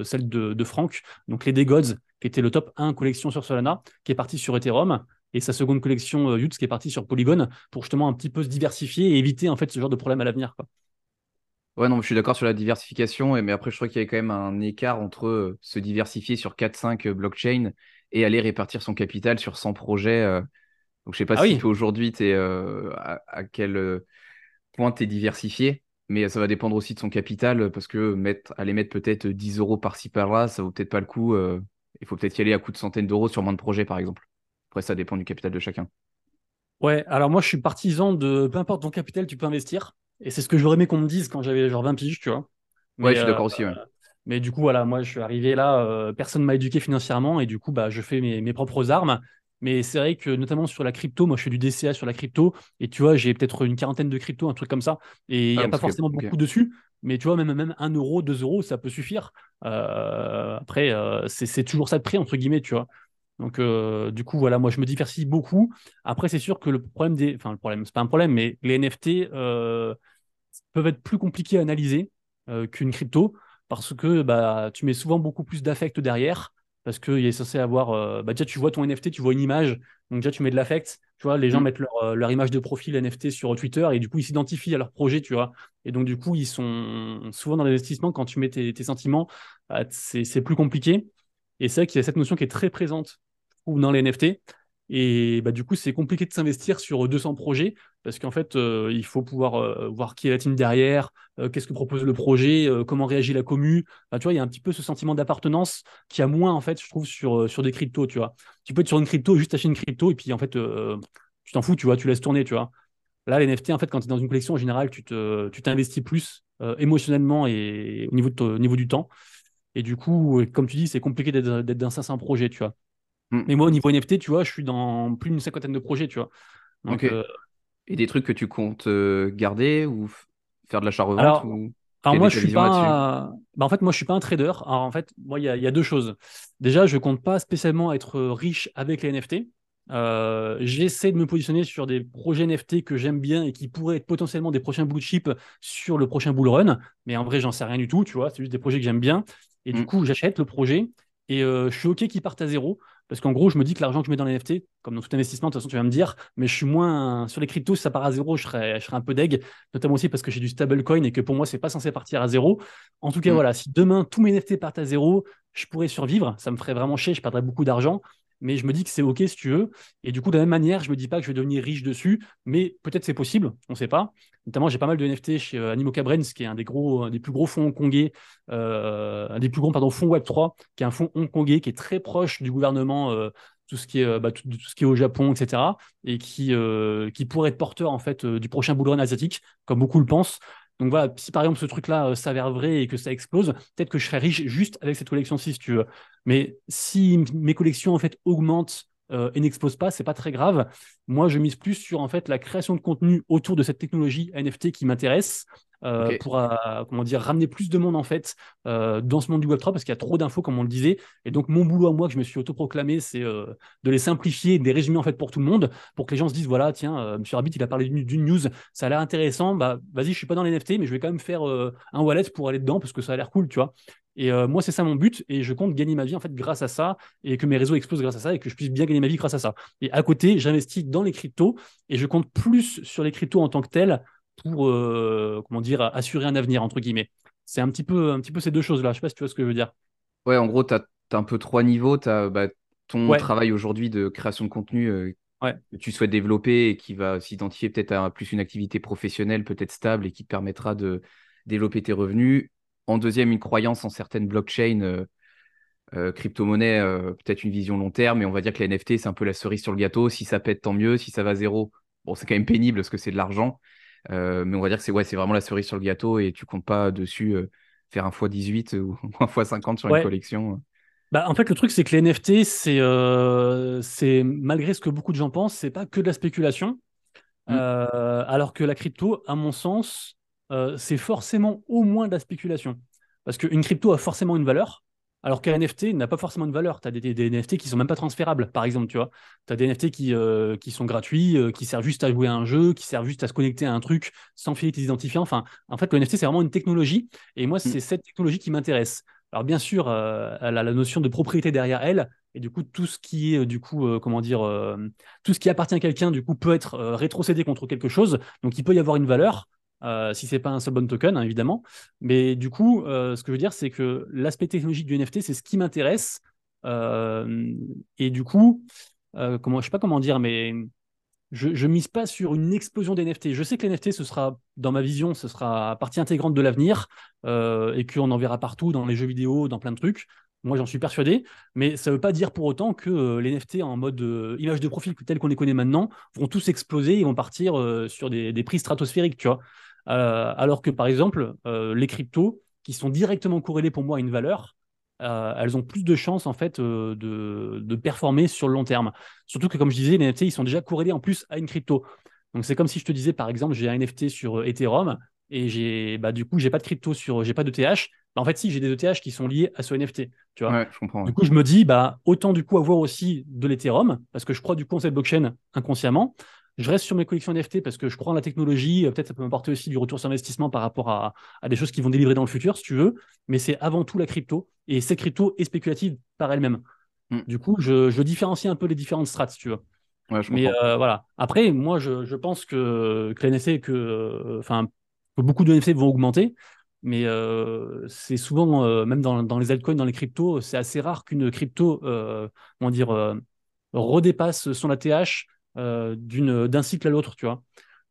celle de, de Franck, donc les Gods, qui était le top 1 collection sur Solana, qui est parti sur Ethereum et sa seconde collection euh, qui est partie sur Polygon pour justement un petit peu se diversifier et éviter en fait ce genre de problème à l'avenir. Ouais, non, je suis d'accord sur la diversification, mais après, je crois qu'il y a quand même un écart entre euh, se diversifier sur 4-5 euh, blockchains et aller répartir son capital sur 100 projets. Donc, je sais pas Ah si oui, aujourd'hui, es à, à quel point tu es diversifié, mais ça va dépendre aussi de son capital parce que mettre, aller mettre peut-être 10 euros par-ci par-là, ça vaut peut-être pas le coup. euh, il faut peut-être y aller à coût de centaines d'euros sur moins de projets, par exemple. Après, ça dépend du capital de chacun. ouais. Alors moi, je suis partisan de peu importe ton capital, tu peux investir. Et c'est ce que j'aurais aimé qu'on me dise quand j'avais genre 20 piges, tu vois. Ouais, je suis euh, d'accord aussi. ouais. mais du coup, voilà, moi, je suis arrivé là, euh, personne ne m'a éduqué financièrement et du coup, bah, je fais mes, mes propres armes. Mais c'est vrai que notamment sur la crypto, moi, je fais du DCA sur la crypto et tu vois, j'ai peut-être une quarantaine de cryptos, un truc comme ça. Et il Ah, n'y a donc pas forcément beaucoup dessus. Mais tu vois, même, même 1 euro, 2 euros, ça peut suffire. Euh, après, euh, c'est c'est toujours ça de prix, entre guillemets, tu vois. Donc, euh, du coup, voilà, moi, je me diversifie beaucoup. Après, c'est sûr que le problème des. Enfin, le problème, c'est pas un problème, mais les NFT euh, peuvent être plus compliqués à analyser euh, qu'une crypto parce que bah, tu mets souvent beaucoup plus d'affect derrière. Parce qu'il est censé avoir. bah, déjà, tu vois ton NFT, tu vois une image. Donc, déjà, tu mets de l'affect. Tu vois, les gens Mm. mettent leur, leur image de profil NFT sur Twitter et du coup, ils s'identifient à leur projet, tu vois. Et donc, du coup, ils sont souvent dans l'investissement. Quand tu mets tes, tes sentiments, bah, c'est plus compliqué. Et c'est vrai qu'il y a cette notion qui est très présente trouve, dans les NFT. Et bah, du coup, c'est compliqué de s'investir sur 200 projets parce qu'en fait, euh, il faut pouvoir euh, voir qui est la team derrière, euh, qu'est-ce que propose le projet, euh, comment réagit la commu. Tu vois, il y a un petit peu ce sentiment d'appartenance qui a moins, en fait, je trouve, sur, euh, sur des cryptos, tu vois. Tu peux être sur une crypto, juste acheter une crypto et puis, en fait, euh, tu t'en fous, tu vois, tu laisses tourner, tu vois. Là, les NFT, en fait, quand tu es dans une collection, en général, tu te, tu t'investis plus euh, émotionnellement et au niveau, de au niveau du temps. Et du coup, euh, comme tu dis, c'est compliqué d'être dans 500 projets, tu vois. Mm. Mais moi, au niveau NFT, tu vois, je suis dans plus d'une cinquantaine de projets, tu vois. Donc, euh, Et des trucs que tu comptes euh, garder ou faire de l'achat-revente ou alors moi, je suis pas. Bah, en fait, moi, je suis pas un trader. Alors, en fait, moi, il y a, il y a deux choses. Déjà, je compte pas spécialement être riche avec les NFT. Euh, j'essaie de me positionner sur des projets NFT que j'aime bien et qui pourraient être potentiellement des prochains blue chip sur le prochain bull run. Mais en vrai, j'en sais rien du tout, tu vois. C'est juste des projets que j'aime bien. Et du Mm. coup, j'achète le projet et euh, je suis OK qu'ils partent à zéro. Parce qu'en gros, je me dis que l'argent que je mets dans les NFT, comme dans tout investissement, de toute façon, tu vas me dire, mais je suis moins sur les cryptos, si ça part à zéro, je serais, je serais un peu deg, notamment aussi parce que j'ai du stablecoin et que pour moi, c'est pas censé partir à zéro. En tout cas, Mm. voilà, si demain tous mes NFT partent à zéro, je pourrais survivre. Ça me ferait vraiment chier, je perdrais beaucoup d'argent. Mais je me dis que c'est OK si tu veux. Et du coup, de la même manière, je me dis pas que je vais devenir riche dessus, mais peut-être c'est possible, on sait pas. Notamment, j'ai pas mal de NFT chez euh, Animoca Brains, qui est un des gros, des plus gros fonds hongkongais, euh, un des plus gros fonds Web3, qui est un fonds hongkongais qui est très proche du gouvernement, euh, tout ce qui est, euh, bah, tout, ce qui est au Japon, etc. Et qui, pourrait être porteur en fait du prochain bull asiatique, comme beaucoup le pensent. Donc voilà, si par exemple ce truc-là euh, s'avère vrai et que ça explose, peut-être que je serais riche juste avec cette collection-ci, si tu veux. Mais si mes collections en fait augmentent euh, et n'explosent pas, c'est pas très grave. Moi, je mise plus sur en fait la création de contenu autour de cette technologie NFT qui m'intéresse. Euh, pour euh, comment dire ramener plus de monde en fait euh, dans ce monde du Web3 parce qu'il y a trop d'infos comme on le disait. Et donc mon boulot à moi que je me suis autoproclamé c'est de les simplifier de les résumer en fait pour tout le monde pour que les gens se disent voilà tiens Monsieur Rabbit il a parlé d'une news ça a l'air intéressant bah vas-y je suis pas dans les NFT mais je vais quand même faire un wallet pour aller dedans parce que ça a l'air cool tu vois. Et euh, moi, c'est ça mon but, et je compte gagner ma vie en fait grâce à ça, et que mes réseaux explosent grâce à ça, et que je puisse bien gagner ma vie grâce à ça. Et à côté, j'investis dans les cryptos, et je compte plus sur les cryptos en tant que tels pour, euh, comment dire, assurer un avenir entre guillemets. C'est un petit peu, un petit peu ces deux choses-là. Je sais pas si tu vois ce que je veux dire. Ouais, en gros, tu as, un peu trois niveaux. Tu as ton Ouais, travail aujourd'hui de création de contenu euh, ouais, que tu souhaites développer et qui va s'identifier peut-être à plus une activité professionnelle, peut-être stable et qui te permettra de développer tes revenus. En deuxième, une croyance en certaines blockchains, euh, euh, crypto-monnaies, euh, peut-être une vision long terme, mais on va dire que les NFT, c'est un peu la cerise sur le gâteau. Si ça pète, tant mieux. Si ça va à zéro, bon, c'est quand même pénible parce que c'est de l'argent. Euh, mais on va dire que c'est ouais, c'est vraiment la cerise sur le gâteau et tu comptes pas dessus euh, faire un x18 ou un x50 sur une ouais. collection. Bah, en fait, le truc, c'est que les NFT, c'est, euh, c'est malgré ce que beaucoup de gens pensent, c'est pas que de la spéculation. Mm. Euh, alors que la crypto, à mon sens, euh, c'est forcément au moins de la spéculation. Parce qu'une crypto a forcément une valeur, alors qu'un NFT n'a pas forcément une valeur. Tu as des, NFT qui sont même pas transférables, par exemple, tu vois. Tu as des NFT qui, euh, qui sont gratuits, euh, qui servent juste à jouer à un jeu, qui servent juste à se connecter à un truc sans filer tes identifiants. Enfin, en fait, le NFT, c'est vraiment une technologie, et moi, Mm. c'est cette technologie qui m'intéresse. Alors, bien sûr, euh, elle a la notion de propriété derrière elle, et du coup, tout ce qui est, du coup, comment dire, tout ce qui appartient à quelqu'un, du coup, peut être rétrocédé contre quelque chose. Donc, il peut y avoir une valeur, euh, si c'est pas un seul bon token, hein, évidemment. Mais du coup, euh, ce que je veux dire, c'est que l'aspect technologique du NFT, c'est ce qui m'intéresse. et du coup, comment, je sais pas comment dire, mais je, ne mise pas sur une explosion des NFT. Je sais que les NFT, ce sera, dans ma vision, ce sera partie intégrante de l'avenir euh, et qu'on en verra partout dans les jeux vidéo, dans plein de trucs. Moi, j'en suis persuadé, mais ça ne veut pas dire pour autant que euh, les NFT en mode euh, image de profil tel qu'on les connaît maintenant vont tous exploser et vont partir sur des, prix stratosphériques, tu vois. Alors que par exemple, les cryptos, qui sont directement corrélés pour moi à une valeur, euh, elles ont plus de chances en fait euh, de, performer sur le long terme. Surtout que comme je disais, les NFT ils sont déjà corrélés en plus à une crypto. Donc c'est comme si je te disais par exemple j'ai un NFT sur euh, Ethereum et j'ai bah, du coup j'ai pas de crypto sur j'ai pas d'ETH. Bah, en fait si j'ai des ETH qui sont liés à ce NFT. Tu vois. je comprends, Du coup je me dis bah autant du coup avoir aussi de l'Ethereum parce que je crois du coup en cette blockchain inconsciemment. Je reste sur mes collections NFT parce que je crois en la technologie. Peut-être ça peut m'apporter aussi du retour sur investissement par rapport à, des choses qui vont délivrer dans le futur, si tu veux. Mais c'est avant tout la crypto. Et cette crypto est spéculative par elle-même. Hmm. Du coup, je, différencie un peu les différentes strats, si tu veux. mais euh, voilà. Après, moi, je, pense que, NFT, que, enfin, beaucoup de NFT vont augmenter. Mais euh, c'est souvent, euh, même dans, dans, les altcoins, dans les cryptos, c'est assez rare qu'une crypto, comment dire, redépasse son ATH euh, d'un cycle à l'autre, tu vois.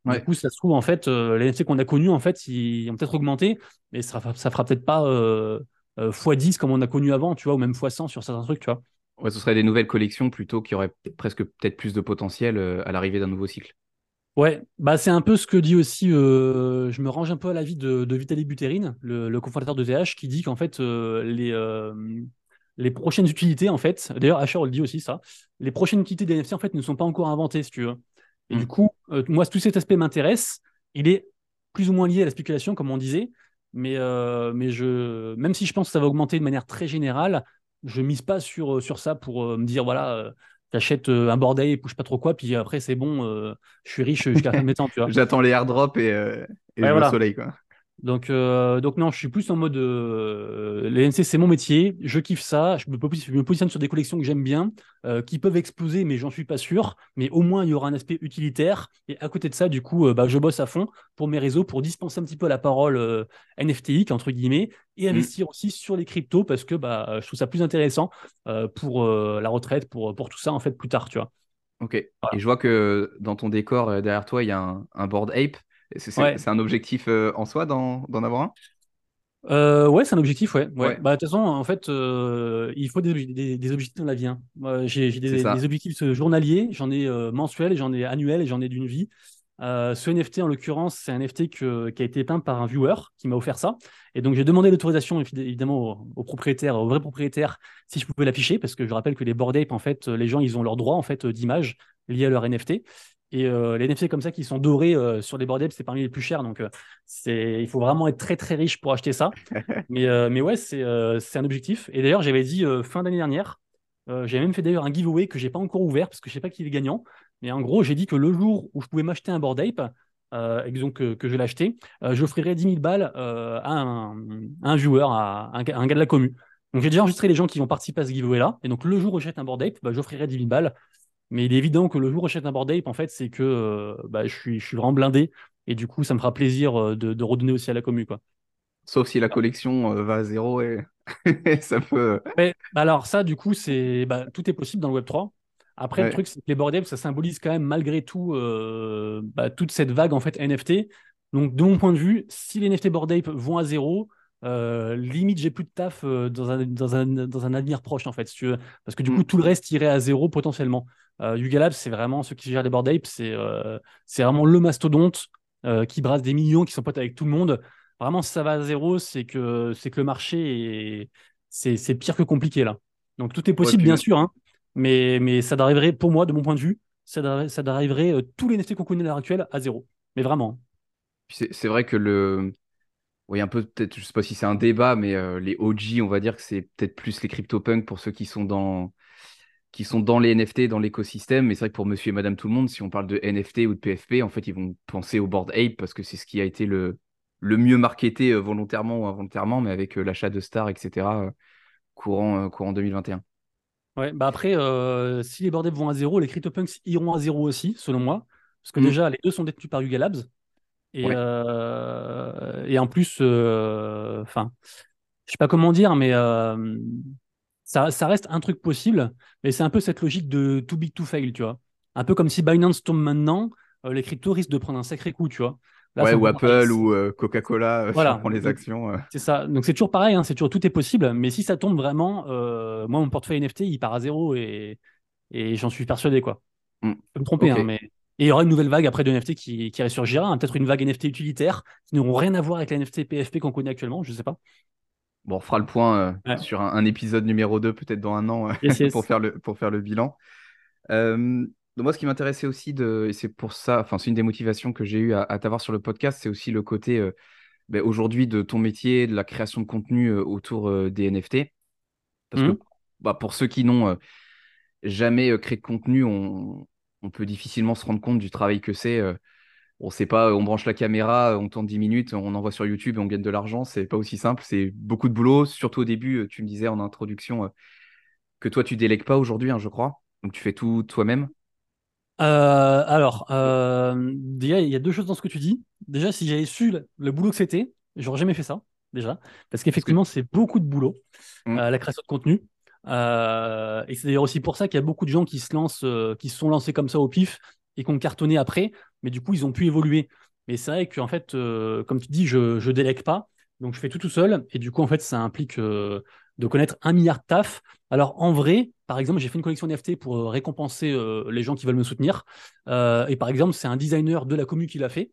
Du coup, ça se trouve, en fait, euh, les NFT qu'on a connus, en fait, ils ont peut-être augmenté, mais ça, ça fera peut-être pas euh, x10 comme on a connu avant, tu vois, ou même x100 sur certains trucs, tu vois. Ouais, ce serait des nouvelles collections plutôt qui auraient presque peut-être plus de potentiel à l'arrivée d'un nouveau cycle. Ouais, bah c'est un peu ce que dit aussi, je me range un peu à l'avis de, de Vitaly Buterin, le, le cofondateur de TH, qui dit qu'en fait, les, les prochaines utilités, en fait, d'ailleurs, Asher le dit aussi ça, les prochaines utilités des NFT, en fait, ne sont pas encore inventées, si tu veux. Et du mm. coup, euh, moi, tout cet aspect m'intéresse. Il est plus ou moins lié à la spéculation, comme on disait. Mais, euh, mais je, même si je pense que ça va augmenter de manière très générale, je mise pas sur, euh, sur ça pour me dire, voilà, j'achète un bordel et je pas trop quoi, puis après, c'est bon, je suis riche jusqu'à la fin de mes temps, tu vois. J'attends les airdrops et, et le soleil, quoi. Donc, euh, donc non, je suis plus en mode euh, les NC, c'est mon métier, je kiffe ça, je me, positionne sur des collections que j'aime bien, euh, qui peuvent exploser, mais j'en suis pas sûr. Mais au moins, il y aura un aspect utilitaire. Et à côté de ça, du coup, bah, je bosse à fond pour mes réseaux, pour dispenser un petit peu la parole NFTI, entre guillemets, et mmh. investir aussi sur les cryptos parce que bah, je trouve ça plus intéressant pour la retraite, pour, pour tout ça, en fait, plus tard, tu vois. Ok. Et je vois que dans ton décor, derrière toi, il y a un, un board ape. C'est un objectif euh, en soi d'en avoir un? Euh, ouais, c'est un objectif, ouais. ouais. Bah, de toute façon, en fait, euh, il faut des, objectifs dans la vie. Hein. J'ai des, objectifs journaliers, j'en ai mensuels, j'en ai annuels j'en ai d'une vie. ce NFT, en l'occurrence, c'est un NFT qui a été peint par un viewer qui m'a offert ça. Et donc, j'ai demandé l'autorisation, évidemment, au, propriétaire, au vrai propriétaire, si je pouvais l'afficher, parce que je rappelle que les board apes, en fait, les gens, ils ont leur droit en fait, d'image lié à leur NFT. Et euh, les NFT comme ça qui sont dorés euh, sur les bordels, c'est parmi les plus chers. Donc, euh, c'est, il faut vraiment être très très riche pour acheter ça. mais, mais ouais, c'est, un objectif. Et d'ailleurs, j'avais dit fin d'année dernière, j'ai même fait d'ailleurs un giveaway que j'ai pas encore ouvert parce que je sais pas qui est gagnant. Mais en gros, j'ai dit que le jour où je pouvais m'acheter un board ape, et donc que, je acheté, j'offrirais 10 000 balles à un, un, viewer, à un, gars de la commu. Donc j'ai déjà enregistré les gens qui vont participer à ce giveaway là. Et donc le jour où j'achète un board ape, bah, j'offrirai 10 000 balles mais il est évident que le jour où j'achète un board ape, en fait, c'est que euh, bah, je, suis, je suis vraiment blindé. Et du coup, ça me fera plaisir euh, de, redonner aussi à la commu. Quoi. Sauf si la collection euh, va à zéro et ça peut. Mais, bah, alors, ça, du coup, c'est bah, tout est possible dans le Web3. Après, le truc, c'est que les board apes, ça symbolise quand même malgré tout bah, toute cette vague en fait NFT. Donc, de mon point de vue, si les NFT board ape vont à zéro, euh, limite, j'ai plus de taf euh, dans, un, dans, un, dans, un, avenir proche, en fait, si tu veux. Parce que du coup, mm. tout le reste irait à zéro potentiellement. Euh, Yuga Labs, c'est vraiment ceux qui gèrent les board apes, c'est euh, c'est vraiment le mastodonte qui brasse des millions, qui sont potes avec tout le monde. Vraiment, si ça va à zéro, c'est que, que le marché, c'est pire que compliqué, là. Donc, tout est possible, bien sûr, hein, mais, mais ça arriverait, pour moi, de mon point de vue, ça, ça arriverait tous les NFT qu'on connaît à l'heure actuelle à zéro. Mais vraiment. C'est vrai que le, oui, un peu peut-être, je sais pas si c'est un débat, mais euh, les OG, on va dire que c'est peut-être plus les CryptoPunks pour ceux qui sont dans qui sont dans les NFT, dans l'écosystème. Mais c'est vrai que pour Monsieur et Madame tout le monde, si on parle de NFT ou de PFP, en fait, ils vont penser au Board Ape parce que c'est ce qui a été le le mieux marketé euh, volontairement ou involontairement, mais avec euh, l'achat de Star, etc. courant courant 2021. Ouais, bah après, si les Board Ape vont à zéro, les CryptoPunks iront à zéro aussi, selon moi, parce que mmh. déjà les deux sont détenus par Yuga Labs. Et, euh, et en plus, euh, enfin, je sais pas comment dire, mais euh, ça, ça reste un truc possible, mais c'est un peu cette logique de too big to fail, tu vois. Un peu comme si Binance tombe maintenant, euh, les cryptos risquent de prendre un sacré coup, tu vois. Là, Ouais, ou. Apple ou euh, Coca-Cola, euh, si on Voilà. prend les actions. euh. C'est ça. Donc c'est toujours pareil, hein, c'est toujours tout est possible, mais si ça tombe vraiment, euh, moi mon portefeuille NFT il part à zéro et, et j'en suis persuadé quoi. Hmm. Je peux me tromper, hein, mais et il y aura une nouvelle vague après de NFT qui, qui ressurgira, hein, peut-être une vague NFT utilitaire qui n'auront rien à voir avec la NFT PFP qu'on connaît actuellement, je sais pas. Bon, on fera le point euh, Ouais. sur un, un épisode numéro 2, peut-être dans un an, euh, Yes, yes. pour faire le, pour faire le bilan. Euh, donc moi, ce qui m'intéressait aussi, de, et c'est pour ça, enfin, c'est une des motivations que j'ai eu à, à t'avoir sur le podcast, c'est aussi le côté ben, aujourd'hui de ton métier, de la création de contenu autour des NFT. Parce que bah, pour ceux qui n'ont jamais créé de contenu, on, on peut difficilement se rendre compte du travail que c'est. euh, on sait pas, on branche la caméra, on tourne 10 minutes, on envoie sur YouTube et on gagne de l'argent. C'est pas aussi simple, c'est beaucoup de boulot. Surtout au début, euh, tu me disais en introduction euh, que toi, tu délègues pas aujourd'hui, hein, je crois. Donc tu fais tout toi-même. Euh, alors, euh, déjà, il y a deux choses dans ce que tu dis. Déjà, si j'avais su le, le boulot que c'était, j'aurais jamais fait ça, déjà. Parce qu'effectivement, c'est beaucoup de boulot, Mm. euh, la création de contenu. Euh, et c'est d'ailleurs aussi pour ça qu'il y a beaucoup de gens qui se lancent, euh, qui sont lancés comme ça au pif et qui ont cartonné après, mais du coup, ils ont pu évoluer. Mais c'est vrai qu'en fait, euh, comme tu dis, je, je délègue pas, donc je fais tout tout seul. Et du coup, en fait, ça implique de connaître un milliard de taf. Alors, en vrai, par exemple, j'ai fait une collection NFT pour récompenser les gens qui veulent me soutenir. Et par exemple, c'est un designer de la commu qui l'a fait.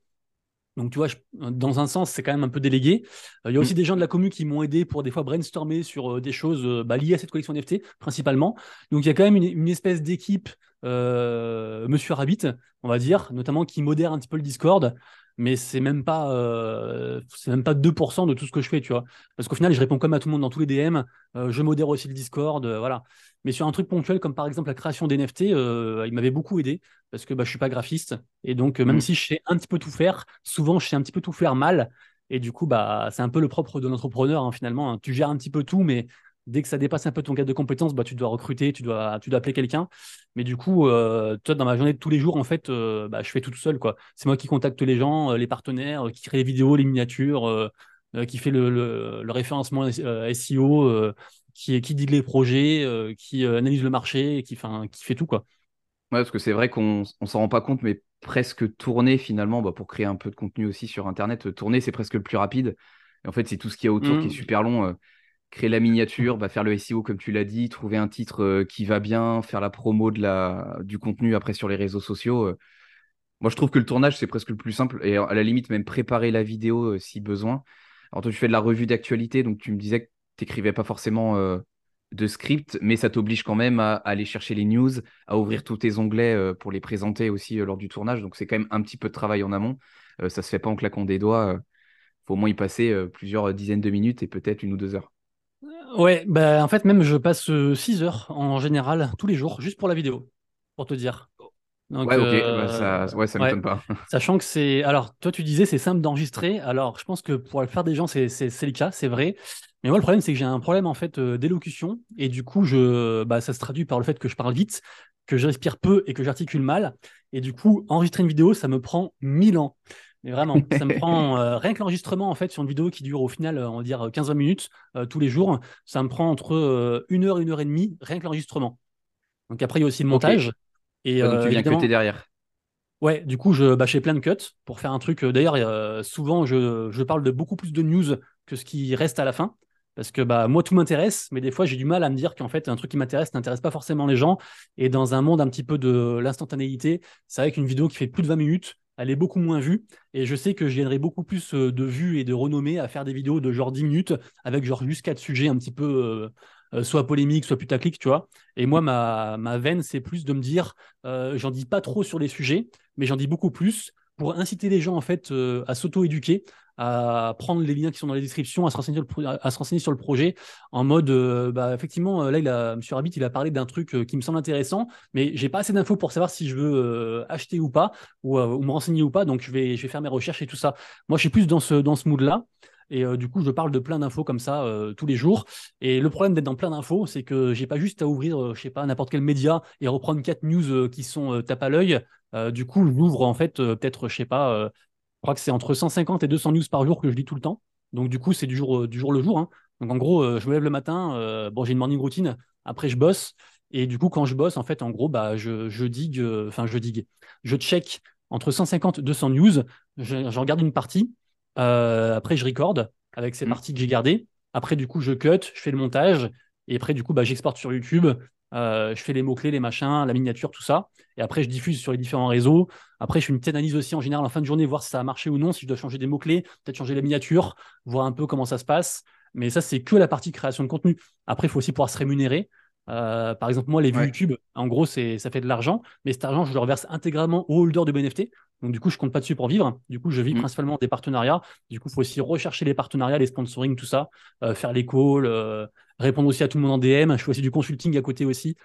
Donc, tu vois, je- dans un sens, c'est quand même un peu délégué. Euh, Il y a aussi des gens de la commu qui m'ont aidé pour des fois brainstormer sur euh, des choses euh, bah, liées à cette collection NFT, principalement. Donc, il y a quand même une, une espèce d'équipe, Monsieur Rabbit, on va dire, notamment qui modère un petit peu le Discord. Mais c'est même pas, euh, c'est même pas 2% de tout ce que je fais, tu vois. Parce qu'au final, je réponds comme à tout le monde dans tous les DM. euh, je modère aussi le Discord, euh, voilà. Mais sur un truc ponctuel comme par exemple la création d'NFT, euh, il m'avait beaucoup aidé parce que bah, je suis pas graphiste et donc même Mm. si je sais un petit peu tout faire, souvent je sais un petit peu tout faire mal et du coup bah c'est un peu le propre de l'entrepreneur hein, finalement. hein. Tu gères un petit peu tout, mais dès que ça dépasse un peu ton cadre de compétences, bah tu dois recruter, tu dois tu dois appeler quelqu'un. Mais du coup, euh, toi dans ma journée de tous les jours en fait, euh, bah, je fais tout seul quoi. C'est moi qui contacte les gens, euh, les partenaires, qui crée les vidéos, les miniatures. qui fait le, le- le référencement SEO, euh, qui, qui dit les projets, qui analyse le marché, qui, 'fin, qui fait tout, quoi. Ouais, parce que c'est vrai qu'on on s'en rend pas compte, mais presque tourner finalement, bah, pour créer un peu de contenu aussi sur Internet, tourner, c'est presque le plus rapide. Et en fait, c'est tout ce qu'il y a autour qui est Mm. super long. Créer la miniature, bah, faire le SEO comme tu l'as dit, trouver un titre euh, qui va bien, faire la promo de la, du contenu après sur les réseaux sociaux. euh. Moi, je trouve que le tournage, c'est presque le plus simple. Et à la limite, même préparer la vidéo euh, si besoin. Alors, toi, tu fais de la revue d'actualité, donc tu me disais que tu n'écrivais pas forcément de script, mais ça t'oblige quand même à, à aller chercher les news, à ouvrir tous tes onglets pour les présenter aussi lors du tournage. Donc, c'est quand même un petit peu de travail en amont. Ça se fait pas en claquant des doigts. Faut au moins y passer plusieurs dizaines de minutes et peut-être une ou deux heures. Ouais, bah, en fait, même je passe 6 heures en général, tous les jours, juste pour la vidéo, pour te dire. Donc, Ouais, ok, euh, bah, ça, ouais, ça ouais. m'étonne pas. Sachant que c'est. Alors, toi, tu disais c'est simple d'enregistrer. Alors, je pense que pour la plupart des gens, c'est le cas, c'est vrai. Mais moi, le problème, c'est que j'ai un problème en fait euh, d'élocution. Et du coup, je... bah, ça se traduit par le fait que je parle vite, que je respire peu et que j'articule mal. Et du coup, enregistrer une vidéo, ça me prend 1000 ans. Mais vraiment, ça me prend euh, rien que l'enregistrement en fait sur une vidéo qui dure au final, euh, on va dire 15-20 minutes euh, tous les jours. Ça me prend entre une heure et une heure et demie, rien que l'enregistrement. Donc après, il y a aussi le montage. Et Ouais, donc euh, tu viens cutter derrière. Ouais, du coup, je, bah, fais plein de cuts pour faire un truc. D'ailleurs, souvent, je, je parle de beaucoup plus de news que ce qui reste à la fin. Parce que bah, moi, tout m'intéresse, mais des fois, j'ai du mal à me dire qu'en fait, un truc qui m'intéresse n'intéresse pas forcément les gens. Et dans un monde un petit peu de l'instantanéité, c'est vrai qu'une vidéo qui fait plus de 20 minutes, elle est beaucoup moins vue. Et je sais que je gagnerai beaucoup plus euh, de vues et de renommée à faire des vidéos de genre 10 minutes avec genre juste quatre sujets un petit peu euh, euh, soit polémiques, soit putaclic, tu vois. Et moi, ma, veine, c'est plus de me dire, j'en dis pas trop sur les sujets mais j'en dis beaucoup plus pour inciter les gens en fait à s'auto-éduquer, à prendre les liens qui sont dans les descriptions, à se renseigner, sur le projet en mode euh, bah, effectivement euh, là il a Monsieur Rabbit il a parlé d'un truc euh, qui me semble intéressant mais j'ai pas assez d'infos pour savoir si je veux acheter ou pas ou, me renseigner ou pas donc je vais faire mes recherches et tout ça. Moi je suis plus dans ce dans ce mood là. Et du coup, je parle de plein d'infos comme ça tous les jours. Et le problème d'être dans plein d'infos, c'est que j'ai pas juste à ouvrir, euh, je sais pas, n'importe quel média et reprendre quatre news qui sont tape à l'œil. Du coup, j'ouvre en fait peut-être, je sais pas, je crois que c'est entre 150 et 200 news par jour que je lis tout le temps. Donc du coup, c'est du jour, euh, du jour le jour. hein. Donc en gros, je me lève le matin, bon, j'ai une morning routine, après je bosse, et du coup, quand je bosse, en fait, en gros, bah, je, je digue, enfin, je digue, je check entre 150 et 200 news, j'en garde une partie, après je record avec ces mmh. parties que j'ai gardées, après, du coup, je cut, je fais le montage, et après, du coup, bah, j'exporte sur YouTube, euh, je fais les mots-clés, les machins, la miniature, tout ça. Et après, je diffuse sur les différents réseaux. Après, je fais une petite analyse aussi en général en fin de journée, voir si ça a marché ou non, si je dois changer des mots-clés, peut-être changer la miniature, voir un peu comment ça se passe. Mais ça, c'est que la partie création de contenu. Après, il faut aussi pouvoir se rémunérer. Euh, par exemple, moi, les vues YouTube, en gros, ça fait de l'argent, mais cet argent, je le reverse intégralement au holder de BNFT. Donc, du coup, je compte pas dessus pour vivre. Du coup, je vis mm. principalement des partenariats. Du coup, il faut aussi rechercher les partenariats, les sponsoring, tout ça, euh, faire les calls, euh, répondre aussi à tout le monde en DM. Je fais aussi du consulting à côté aussi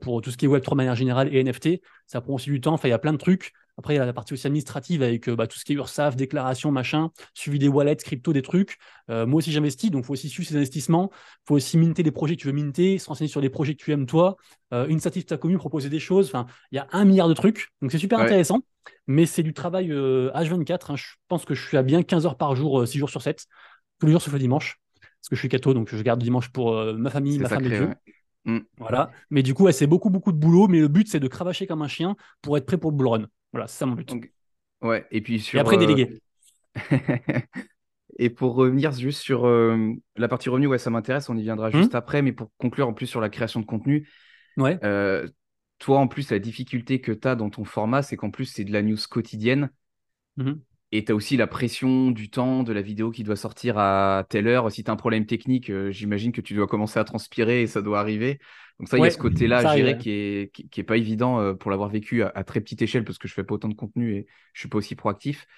pour tout ce qui est Web3 de manière générale et NFT. Ça prend aussi du temps. Enfin, il y a plein de trucs. Après, il y a la partie aussi administrative avec bah, tout ce qui est URSAF, déclaration, machin, suivi des wallets, crypto, des trucs. moi aussi, j'investis, donc il faut aussi suivre ces investissements. Il faut aussi minter les projets que tu veux minter, se renseigner sur les projets que tu aimes toi, une statistique ta commune, proposer des choses. Enfin, il y a un milliard de trucs. Donc, c'est super intéressant. Mais c'est du travail H24. Hein. Je pense que je suis à bien 15 heures par jour, 6 jours sur 7. Tous les jours sauf le dimanche. Parce que je suis catho, donc je garde dimanche pour ma famille, ma femme et Dieu. Mm. Voilà. Mais du coup, c'est beaucoup, beaucoup de boulot. Mais le but, c'est de cravacher comme un chien pour être prêt pour le bull run. Voilà, c'est ça mon but. ouais, et puis sur. Et après, déléguer. et pour revenir juste sur la partie revenu, ouais, ça m'intéresse. On y viendra mmh. juste après. Mais pour conclure en plus sur la création de contenu. Ouais toi, en plus, la difficulté que tu as dans ton format, c'est qu'en plus, c'est de la news quotidienne. Mmh et tu as aussi la pression du temps de la vidéo qui doit sortir à telle heure. Si tu as un problème technique, euh, j'imagine que tu dois commencer à transpirer et ça doit arriver. Donc ça, il y a ce côté-là à gérer qui est, qui, est pas évident euh, pour l'avoir vécu à, très petite échelle parce que je fais pas autant de contenu et je suis pas aussi proactif.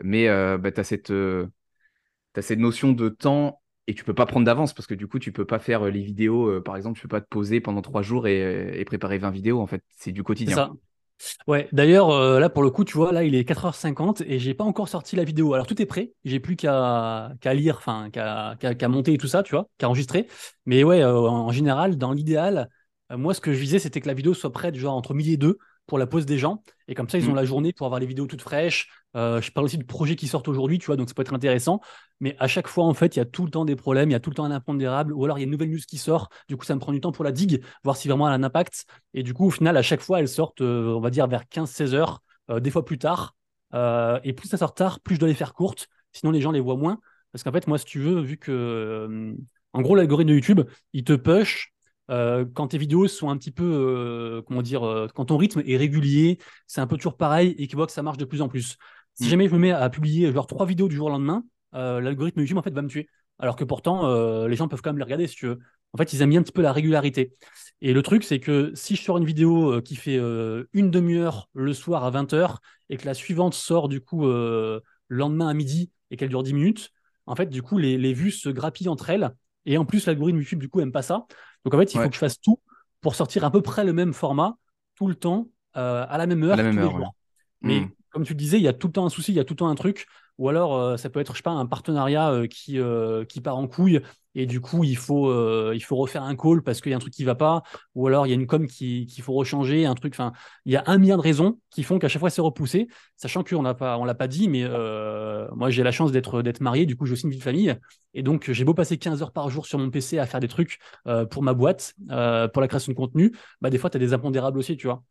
Mais euh, bah, tu as, cette, as cette notion de temps et tu peux pas prendre d'avance parce que du coup, tu peux pas faire les vidéos. par exemple, tu peux pas te poser pendant trois jours et, et préparer 20 vidéos. En fait, c'est du quotidien. Ouais, d'ailleurs, euh, là pour le coup, tu vois, là il est 4h50 et j'ai pas encore sorti la vidéo. Alors tout est prêt, j'ai plus qu'à lire, enfin qu'à monter et tout ça, tu vois, qu'à enregistrer. Mais ouais, euh, en, général, dans l'idéal, euh, moi ce que je visais c'était que la vidéo soit prête genre entre midi et deux pour la pause des gens. Et comme ça, ils ont mm. la journée pour avoir les vidéos toutes fraîches. Euh, je parle aussi de projets qui sortent aujourd'hui, tu vois, donc ça peut être intéressant. Mais à chaque fois, en fait, il y a tout le temps des problèmes, il y a tout le temps un impondérable, ou alors il y a une nouvelle news qui sort. Du coup, ça me prend du temps pour la digue, voir si vraiment elle a un impact. Et du coup, au final, à chaque fois, elles sortent, euh, on va dire, vers 15-16 heures, euh, des fois plus tard. et plus ça sort tard, plus je dois les faire courtes. Sinon, les gens les voient moins. Parce qu'en fait, moi, si tu veux, vu que, en gros, l'algorithme de YouTube, il te push euh, quand tes vidéos sont un petit peu, euh, comment dire, euh, quand ton rythme est régulier, c'est un peu toujours pareil et qu'il voit que ça marche de plus en plus. Si mm. jamais je me mets à publier genre trois vidéos du jour au lendemain, l'algorithme YouTube en fait va me tuer. Alors que pourtant, les gens peuvent quand même les regarder si tu veux. En fait, ils aiment bien un petit peu la régularité. Et le truc, c'est que si je sors une vidéo qui fait une demi-heure le soir à 20h et que la suivante sort du coup le lendemain à midi et qu'elle dure 10 minutes, en fait, du coup, les, les vues se grappillent entre elles. Et en plus, l'algorithme YouTube, du coup, aime pas ça. Donc en fait, il faut que je fasse tout pour sortir à peu près le même format tout le temps, euh, à la même heure, tous les jours. Mais hmm. comme tu le disais, il y a tout le temps un souci, il y a tout le temps un truc. Ou alors, euh, ça peut être, je sais pas, un partenariat euh, qui, qui part en couille et du coup, il faut, il faut refaire un call parce qu'il y a un truc qui va pas. Ou alors, il y a une com qu'il faut rechanger, un truc. Enfin, il y a un milliard de raisons qui font qu'à chaque fois, c'est repoussé. Sachant qu'on n'a pas, on l'a pas dit, mais moi, j'ai la chance d'être d'être marié. Du coup, j'ai aussi une vie de famille. Et donc, j'ai beau passer 15 heures par jour sur mon PC à faire des trucs pour ma boîte, pour la création de contenu. Bah, des fois, tu as des impondérables aussi, tu vois.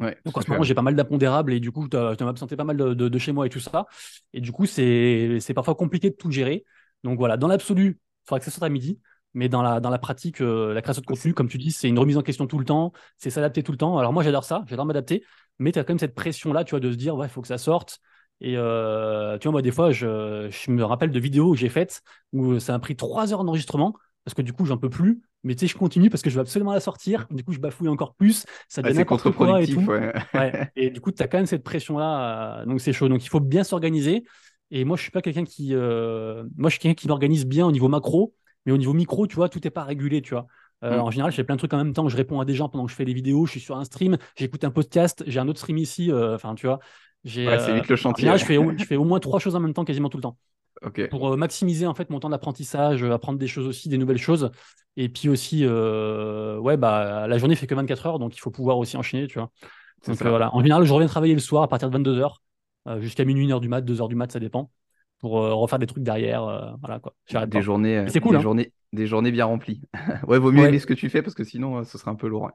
Donc en ce moment, j'ai pas mal d'impondérables et du coup, je m'absenter pas mal de, chez moi et tout ça. Et du coup, c'est parfois compliqué de tout gérer. Donc voilà, dans l'absolu, il faudra que ça sorte à midi. Mais dans la, dans la pratique, euh, la création de contenu, comme tu dis, c'est une remise en question tout le temps, c'est s'adapter tout le temps. Alors moi, j'adore ça, j'adore m'adapter, mais tu as quand même cette pression-là, tu vois, de se dire, ouais, il faut que ça sorte. Et euh, tu vois, moi, des fois, je, je me rappelle de vidéos que j'ai faites où ça a pris trois heures d'enregistrement parce que du coup, j'en peux plus. Mais tu sais, je continue parce que je veux absolument la sortir. Du coup, je bafouille encore plus. Ça devient n'importe quoi et tout. Ouais. Et du coup, tu as quand même cette pression-là. Euh, donc, c'est chaud. Donc, il faut bien s'organiser. Et moi, je suis pas quelqu'un qui. Euh, moi, je suis quelqu'un qui m'organise bien au niveau macro. Mais au niveau micro, tu vois, tout n'est pas régulé, tu vois. Euh, mm. En général, je fais plein de trucs en même temps. Je réponds à des gens pendant que je fais des vidéos. Je suis sur un stream. J'écoute un podcast. J'ai un autre stream ici. Enfin, tu vois. c'est vite le chantier. En général, je, fais, je fais au moins trois choses en même temps quasiment tout le temps pour euh, maximiser en fait mon temps d'apprentissage, euh, apprendre des choses aussi, des nouvelles choses. Et puis aussi, euh, ouais, bah, la journée fait que 24 heures, donc il faut pouvoir aussi enchaîner, tu vois. Donc voilà, en général, je reviens travailler le soir à partir de 22 h jusqu'à minuit, 1 heure du mat, 2 heures du mat, ça dépend, pour refaire des trucs derrière. voilà quoi. Des journées, c'est cool. Des hein. journées des journées bien remplies. ouais, vaut mieux aimer ce que tu fais parce que sinon, ce serait un peu lourd.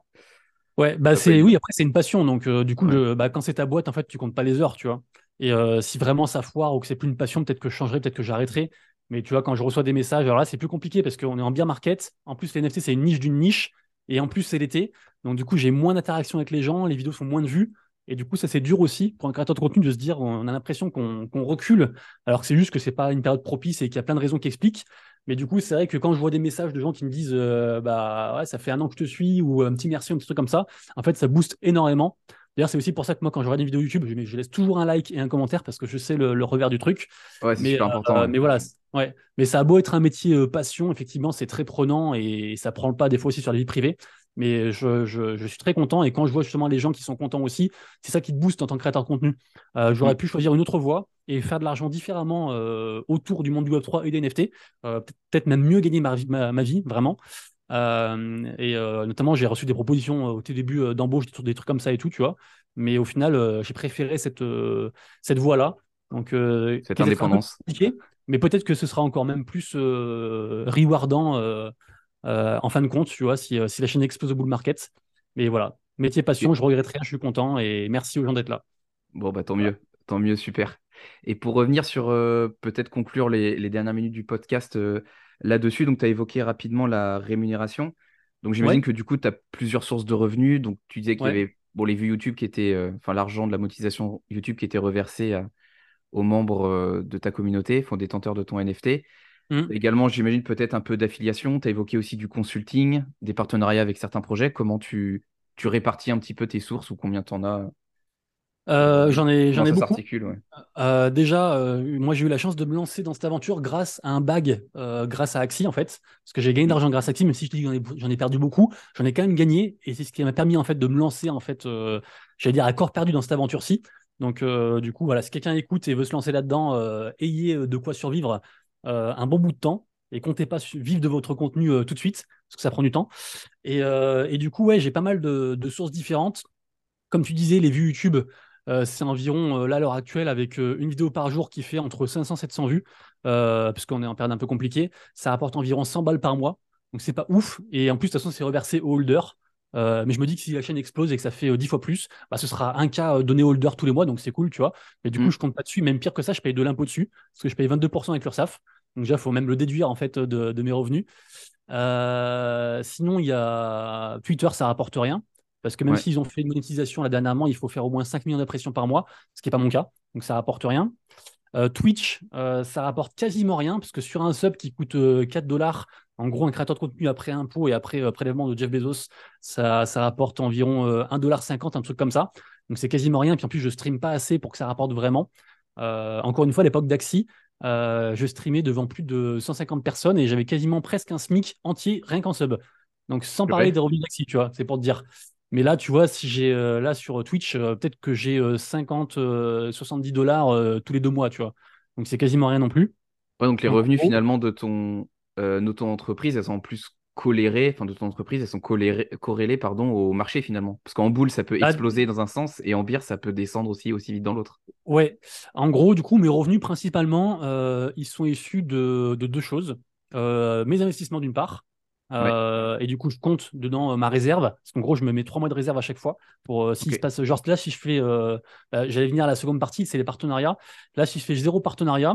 Ouais, bah c'est oui, après c'est une passion, donc du coup, bah, quand c'est ta boîte, en fait, tu comptes pas les heures, tu vois. Et si vraiment ça foire ou que c'est plus une passion, peut-être que je changerai, peut-être que j'arrêterai. Mais tu vois, quand je reçois des messages, alors là, c'est plus compliqué parce qu'on est en bien market. En plus, les NFT, c'est une niche d'une niche. Et en plus, c'est l'été. Donc, du coup, j'ai moins d'interaction avec les gens. Les vidéos sont moins de vues. Et du coup, ça, c'est dur aussi pour un créateur de contenu de se dire on a l'impression qu'on recule. Alors que c'est juste que c'est pas une période propice et qu'il y a plein de raisons qui expliquent. Mais du coup, c'est vrai que quand je vois des messages de gens qui me disent euh, bah ouais, ça fait un an que je te suis ou un petit merci, un petit truc comme ça, en fait, ça booste énormément. D'ailleurs, c'est aussi pour ça que moi, quand je regarde une vidéo YouTube, je, laisse toujours un like et un commentaire parce que je sais le, revers du truc. Ouais, c'est super important. Euh, mais voilà, ouais. Mais ça a beau être un métier euh, passion, effectivement, c'est très prenant et ça prend le pas des fois aussi sur la vie privée. Mais je, suis très content et quand je vois justement les gens qui sont contents aussi, c'est ça qui te booste en tant que créateur de contenu. Euh, j'aurais mm. pu choisir une autre voie et faire de l'argent différemment autour du monde du Web3 et des NFT. Peut-être même mieux gagner ma, ma vie, vraiment. Euh, et euh, notamment, j'ai reçu des propositions euh, au tout début d'embauche, des trucs comme ça et tout, tu vois. Mais au final, j'ai préféré cette, cette voie-là. Donc, cette indépendance. Mais peut-être que ce sera encore même plus rewardant en fin de compte, tu vois, si, si la chaîne explose au bull market. Mais voilà, métier passion, je regrette rien, je suis content et merci aux gens d'être là. Bon, bah tant mieux, tant mieux, super. Et pour revenir sur peut-être conclure les, les, dernières minutes du podcast, là-dessus. Donc, tu as évoqué rapidement la rémunération. Donc, j'imagine que du coup, tu as plusieurs sources de revenus. Donc, tu disais qu'il y avait bon, les vues YouTube qui étaient, euh, enfin, l'argent de la monétisation YouTube qui était reversé aux membres euh, de ta communauté, enfin, détenteurs de ton NFT. Mmh. Également, j'imagine peut-être un peu d'affiliation. Tu as évoqué aussi du consulting, des partenariats avec certains projets. Comment tu, tu répartis un petit peu tes sources ou combien tu en as euh, j'en ai, j'en ai beaucoup. Euh, déjà, euh, moi j'ai eu la chance de me lancer dans cette aventure grâce à un bag, grâce à Axi en fait, parce que j'ai gagné d'argent grâce à Axi, même si je dis que j'en ai, perdu beaucoup, j'en ai quand même gagné, et c'est ce qui m'a permis en fait de me lancer en fait, j'allais dire à corps perdu dans cette aventure-ci. Donc du coup voilà, si quelqu'un écoute et veut se lancer là-dedans, ayez de quoi survivre un bon bout de temps et comptez pas vivre de votre contenu tout de suite parce que ça prend du temps. Et, et du coup ouais, j'ai pas mal de, de sources différentes. Comme tu disais, les vues YouTube. Euh, c'est environ, euh, là, à l'heure actuelle, avec euh, une vidéo par jour qui fait entre 500 et 700 vues, puisqu'on est en période un peu compliquée, ça rapporte environ 100 balles par mois. Donc, c'est pas ouf. Et en plus, de toute façon, c'est reversé au holder. mais je me dis que si la chaîne explose et que ça fait 10 fois plus, bah, ce sera un cas donné au holder tous les mois, donc c'est cool, tu vois. Mais du coup, mm. je compte pas dessus. Même pire que ça, je paye de l'impôt dessus, parce que je paye 22% avec l'URSSAF. Donc déjà, il faut même le déduire en fait de, de mes revenus. sinon, il y a Twitter, ça rapporte rien. Parce que même s'ils ont fait une monétisation là dernièrement, il faut faire au moins 5 millions d'impressions par mois, ce qui n'est pas mon cas. Donc ça rapporte rien. Euh, Twitch, euh, ça rapporte quasiment rien, parce que sur un sub qui coûte 4 euh, dollars, en gros, un créateur de contenu après impôt et après prélèvement de Jeff Bezos, ça, ça rapporte environ 1,50$, un truc comme ça. Donc c'est quasiment rien. Puis en plus, je stream pas assez pour que ça rapporte vraiment. encore une fois, à l'époque d'Axi, je streamais devant plus de 150 personnes et j'avais quasiment presque un SMIC entier rien qu'en sub. Donc sans parler des revenus d'Axi, tu vois, c'est pour te dire. Mais là, tu vois, si j'ai euh, là sur Twitch, euh, peut-être que j'ai 50, euh, 70 dollars tous les deux mois, tu vois. Donc c'est quasiment rien non plus. donc les revenus finalement de ton, auto-entreprise, elles sont en plus colérées, enfin de ton entreprise, elles sont corrélées pardon, au marché finalement. Parce qu'en boule, ça peut ah, exploser dans un sens et en bière, ça peut descendre aussi, aussi vite dans l'autre. Ouais, en gros, du coup, mes revenus principalement, ils sont issus de deux choses. mes investissements d'une part, euh, et du coup, je compte dedans euh, ma réserve. Parce qu'en gros, je me mets trois mois de réserve à chaque fois. Pour euh, s'il se passe, genre là, si je fais, bah, j'allais venir à la seconde partie, c'est les partenariats. Là, si je fais zéro partenariat,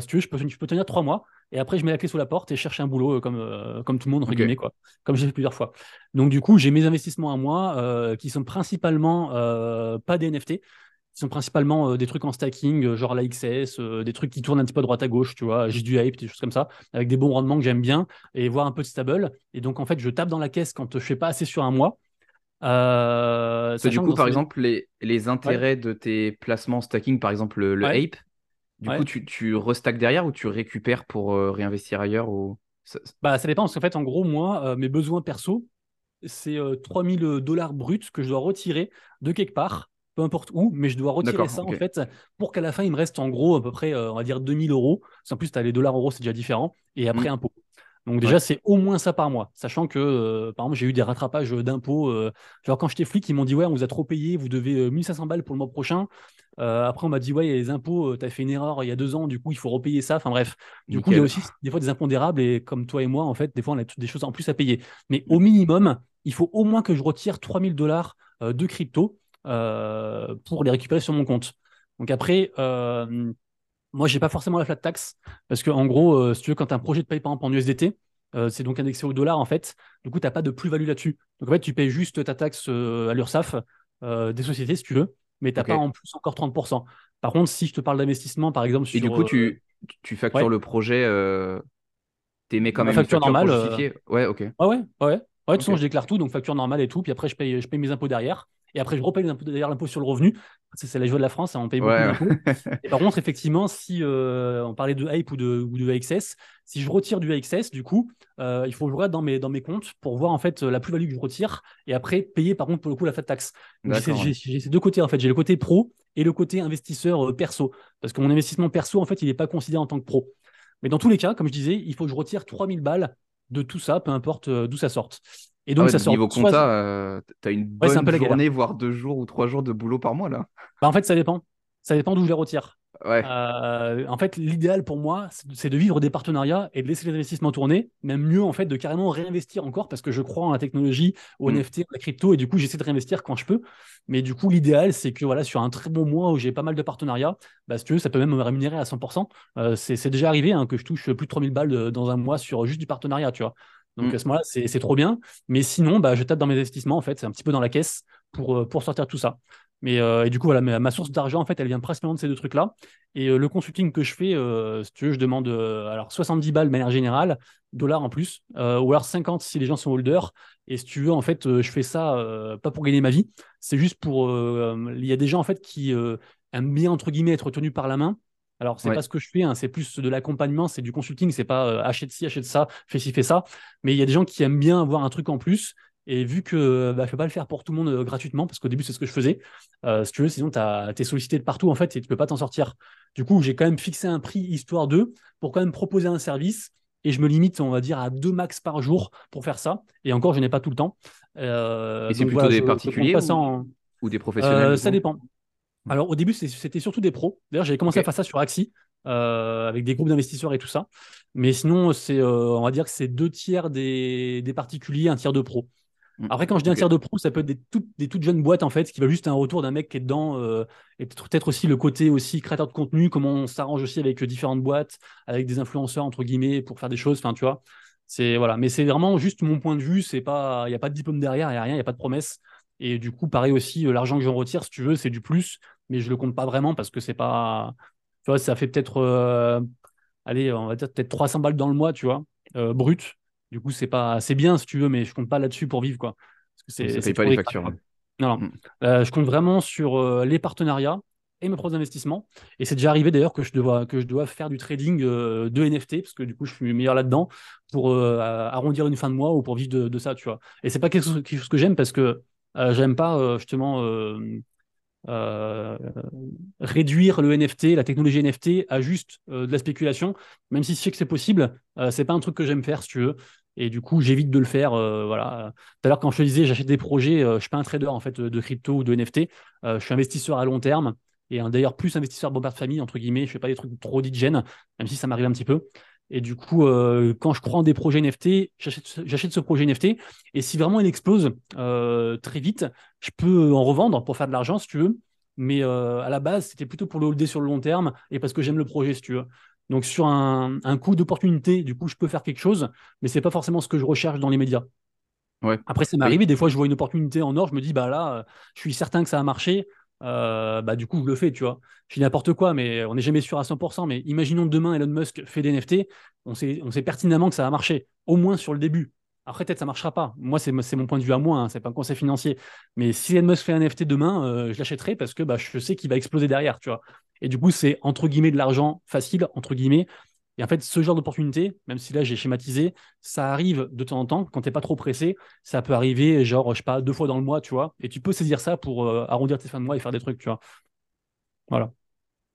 si tu veux, je peux, je peux tenir trois mois. Et après, je mets la clé sous la porte et cherche un boulot comme, comme tout le monde, entre guillemets, quoi. Comme j'ai fait plusieurs fois. Donc, du coup, j'ai mes investissements à moi qui sont principalement pas des NFT qui sont principalement euh, des trucs en stacking, euh, genre la XS, euh, des trucs qui tournent un petit peu à droite à gauche, tu vois, j'ai du hype, des choses comme ça, avec des bons rendements que j'aime bien, et voir un peu de stable. Et donc, en fait, je tape dans la caisse quand je fais pas assez sur un mois. du coup, par exemple, les, les intérêts de tes placements stacking, par exemple le, ape, du coup, tu, tu restack derrière ou tu récupères pour réinvestir ailleurs ou... Bah, ça dépend, parce qu'en fait, en gros, moi, mes besoins perso, c'est 3000 dollars bruts que je dois retirer de quelque part peu importe où, mais je dois retirer ça en fait pour qu'à la fin il me reste en gros à peu près, euh, on va dire 2000 euros. En plus, tu as les dollars euros, c'est déjà différent, et après un mm. impôt. Donc déjà, c'est au moins ça par mois. Sachant que, euh, par exemple, j'ai eu des rattrapages d'impôts. Euh, genre quand j'étais flic, ils m'ont dit, ouais, on vous a trop payé, vous devez 1500 balles pour le mois prochain. après, on m'a dit, ouais, les impôts, tu as fait une erreur il y a deux ans, du coup, il faut repayer ça. Enfin bref, du coup, il y a aussi des fois des impondérables et comme toi et moi, en fait, des fois, on a des choses en plus à payer. Mais au minimum, il faut au moins que je retire 3000 dollars de crypto pour les récupérer sur mon compte. Donc après, moi, j'ai pas forcément la flat tax parce que, en gros, euh, si tu veux, quand tu as un projet de paye par exemple en USDT, euh, c'est donc indexé au dollar en fait. Du coup, tu n'as pas de plus-value là-dessus. Donc en fait, tu payes juste ta taxe euh, à l'URSSAF des sociétés si tu veux, mais tu n'as pas en plus encore 30%. Par contre, si je te parle d'investissement, par exemple, sur. Et du coup, tu, tu factures le projet, tu émets quand même facture une facture normale. Ouais, ok. Ouais, ouais, ouais. Ouais, de toute façon, je déclare tout, donc facture normale et tout. Puis après, je paye, je paye mes impôts derrière. Et après, je repaye d'ailleurs l'impôt sur le revenu. C'est la joie de la France, hein, on paye beaucoup d'impôts. et par contre, effectivement, si euh, on parlait de Hype ou de, ou de AXS, si je retire du AXS, du coup, euh, il faut que je regarde dans mes, dans mes comptes pour voir en fait la plus-value que je retire et après payer par contre pour le coup la fat tax. J'ai ces deux côtés en fait. J'ai le côté pro et le côté investisseur euh, perso. Parce que mon investissement perso, en fait, il n'est pas considéré en tant que pro. Mais dans tous les cas, comme je disais, il faut que je retire 3000 balles de tout ça, peu importe d'où ça sorte. Et donc, ah ça sort. Niveau compta, euh, tu as une bonne journée, voire deux jours ou trois jours de boulot par mois, là. Bah, en fait, ça dépend. Ça dépend d'où je les retire. Euh, en fait, l'idéal pour moi, c'est de vivre des partenariats et de laisser les investissements tourner. Même mieux, en fait, de carrément réinvestir encore parce que je crois en la technologie, au mm. NFT, à la crypto, et du coup, j'essaie de réinvestir quand je peux. Mais du coup, l'idéal, c'est que voilà, sur un très bon mois où j'ai pas mal de partenariats, bah, si tu veux, ça peut même me rémunérer à 100%. Euh, c'est déjà arrivé hein, que je touche plus de 3000 balles dans un mois sur juste du partenariat, tu vois. Donc mm. à ce moment-là, c'est trop bien. Mais sinon, bah, je tape dans mes investissements, en fait, c'est un petit peu dans la caisse pour, euh, pour sortir tout ça. Mais euh, et du coup, voilà, ma, source d'argent, en fait, elle vient principalement de ces deux trucs-là. Et euh, le consulting que je fais, si tu veux, je demande alors 70 balles de manière générale, dollars en plus, ou alors 50 si les gens sont holders. Et si tu veux, en fait, je fais ça pas pour gagner ma vie, c'est juste pour. Il y a des gens, en fait, qui aiment bien, entre guillemets, être tenus par la main alors, c'est pas ce que je fais, hein, c'est plus de l'accompagnement, c'est du consulting, c'est pas euh, achète ci, achète ça, fais ci, fais ça. Mais il y a des gens qui aiment bien avoir un truc en plus. Et vu que bah, je ne peux pas le faire pour tout le monde euh, gratuitement, parce qu'au début, c'est ce que je faisais, euh, si tu veux, sinon, tu es sollicité de partout, en fait, et tu ne peux pas t'en sortir. Du coup, j'ai quand même fixé un prix histoire d'eux pour quand même proposer un service. Et je me limite, on va dire, à deux max par jour pour faire ça. Et encore, je n'ai pas tout le temps. et c'est plutôt des particuliers ou, des professionnels Ça dépend. Alors au début, c'était surtout des pros. D'ailleurs, j'avais commencé à faire ça sur Axi, euh, avec des groupes d'investisseurs et tout ça. Mais sinon, c'est, euh, on va dire que c'est deux tiers des, particuliers, un tiers de pros. Mmh. Après, quand je dis un tiers de pros, ça peut être des, des toutes jeunes boîtes en fait, qui veulent juste un retour d'un mec qui est dedans, euh, et peut-être aussi le côté aussi créateur de contenu, comment on s'arrange aussi avec différentes boîtes, avec des influenceurs entre guillemets pour faire des choses. Enfin, tu vois, c'est voilà. Mais c'est vraiment juste mon point de vue. C'est pas, il y a pas de diplôme derrière, il y a rien, il y a pas de promesse. Et du coup, pareil aussi, l'argent que j'en retire, si tu veux, c'est du plus mais je le compte pas vraiment parce que c'est pas. Tu vois, ça fait peut-être, euh, allez, on va dire peut-être 300 balles dans le mois, tu vois, euh, brut. Du coup, c'est pas, c'est bien si tu veux, mais je compte pas là-dessus pour vivre, quoi. Parce que c'est, pas les factures. Non, mm. euh, je compte vraiment sur les partenariats et mes projets d'investissement. Et c'est déjà arrivé d'ailleurs que je dois que je dois faire du trading de NFT parce que du coup, je suis meilleur là-dedans pour arrondir une fin de mois ou pour vivre de, de ça, tu vois. Et c'est pas quelque chose, quelque chose que j'aime parce que j'aime pas justement euh, réduire le NFT, la technologie NFT à juste euh, de la spéculation, même si je sais que c'est possible, euh, c'est pas un truc que j'aime faire si tu veux. Et du coup, j'évite de le faire. voilà. Tout à l'heure, quand je te disais, j'achète des projets, je suis pas un trader en fait de crypto ou de NFT. je suis investisseur à long terme et d'ailleurs plus investisseur bon de famille entre guillemets. Je fais pas des trucs trop digènes, même si ça m'arrive un petit peu. Et du coup, euh, quand je crois en des projets NFT, j'achète ce projet NFT. Et si vraiment il explose euh, très vite, je peux en revendre pour faire de l'argent, si tu veux. Mais euh, à la base, c'était plutôt pour le holder sur le long terme et parce que j'aime le projet, si tu veux. Donc sur un, un coup d'opportunité, du coup, je peux faire quelque chose, mais c'est pas forcément ce que je recherche dans les médias. Ouais. Après, ça m'est arrivé, des fois, je vois une opportunité en or, je me dis, bah là, je suis certain que ça a marché. Euh, bah, du coup, je le fais, tu vois. Je dis n'importe quoi, mais on n'est jamais sûr à 100%. Mais imaginons demain Elon Musk fait des NFT, on sait, on sait pertinemment que ça va marcher, au moins sur le début. Après, peut-être ça marchera pas. Moi, c'est mon point de vue à moi, hein, c'est pas un conseil financier. Mais si Elon Musk fait un NFT demain, euh, je l'achèterai parce que bah, je sais qu'il va exploser derrière, tu vois. Et du coup, c'est entre guillemets de l'argent facile, entre guillemets, et en fait, ce genre d'opportunité, même si là j'ai schématisé, ça arrive de temps en temps, quand tu n'es pas trop pressé, ça peut arriver, genre, je sais pas, deux fois dans le mois, tu vois, et tu peux saisir ça pour euh, arrondir tes fins de mois et faire des trucs, tu vois. Voilà.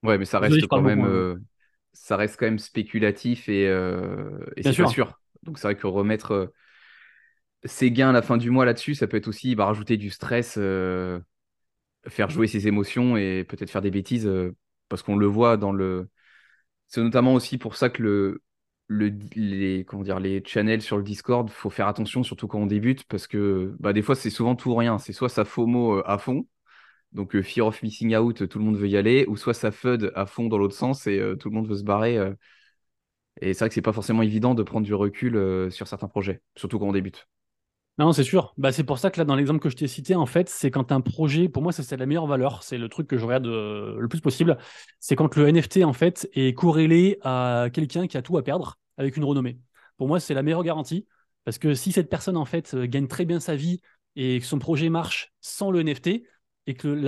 Ouais, mais ça reste quand même, hein. euh, ça reste quand même spéculatif et, et c'est pas sûr. Donc c'est vrai que remettre ses gains à la fin du mois là-dessus, ça peut être aussi bah, rajouter du stress, faire jouer ses émotions et peut-être faire des bêtises, parce qu'on le voit dans le. C'est notamment aussi pour ça que le, les, comment dire, les channels sur le Discord, faut faire attention, surtout quand on débute, parce que bah, des fois, c'est souvent tout ou rien. C'est soit ça FOMO à fond, donc euh, Fear of Missing Out, tout le monde veut y aller, ou soit ça FUD à fond dans l'autre sens et euh, tout le monde veut se barrer. Euh. Et c'est vrai que c'est pas forcément évident de prendre du recul sur certains projets, surtout quand on débute. Non, c'est sûr. Bah, c'est pour ça que là, dans l'exemple que je t'ai cité, en fait, c'est quand un projet, pour moi, c'est la meilleure valeur, c'est le truc que je regarde le plus possible, c'est quand le NFT, en fait, est corrélé à quelqu'un qui a tout à perdre avec une renommée. Pour moi, c'est la meilleure garantie, parce que si cette personne, en fait, gagne très bien sa vie et que son projet marche sans le NFT, et que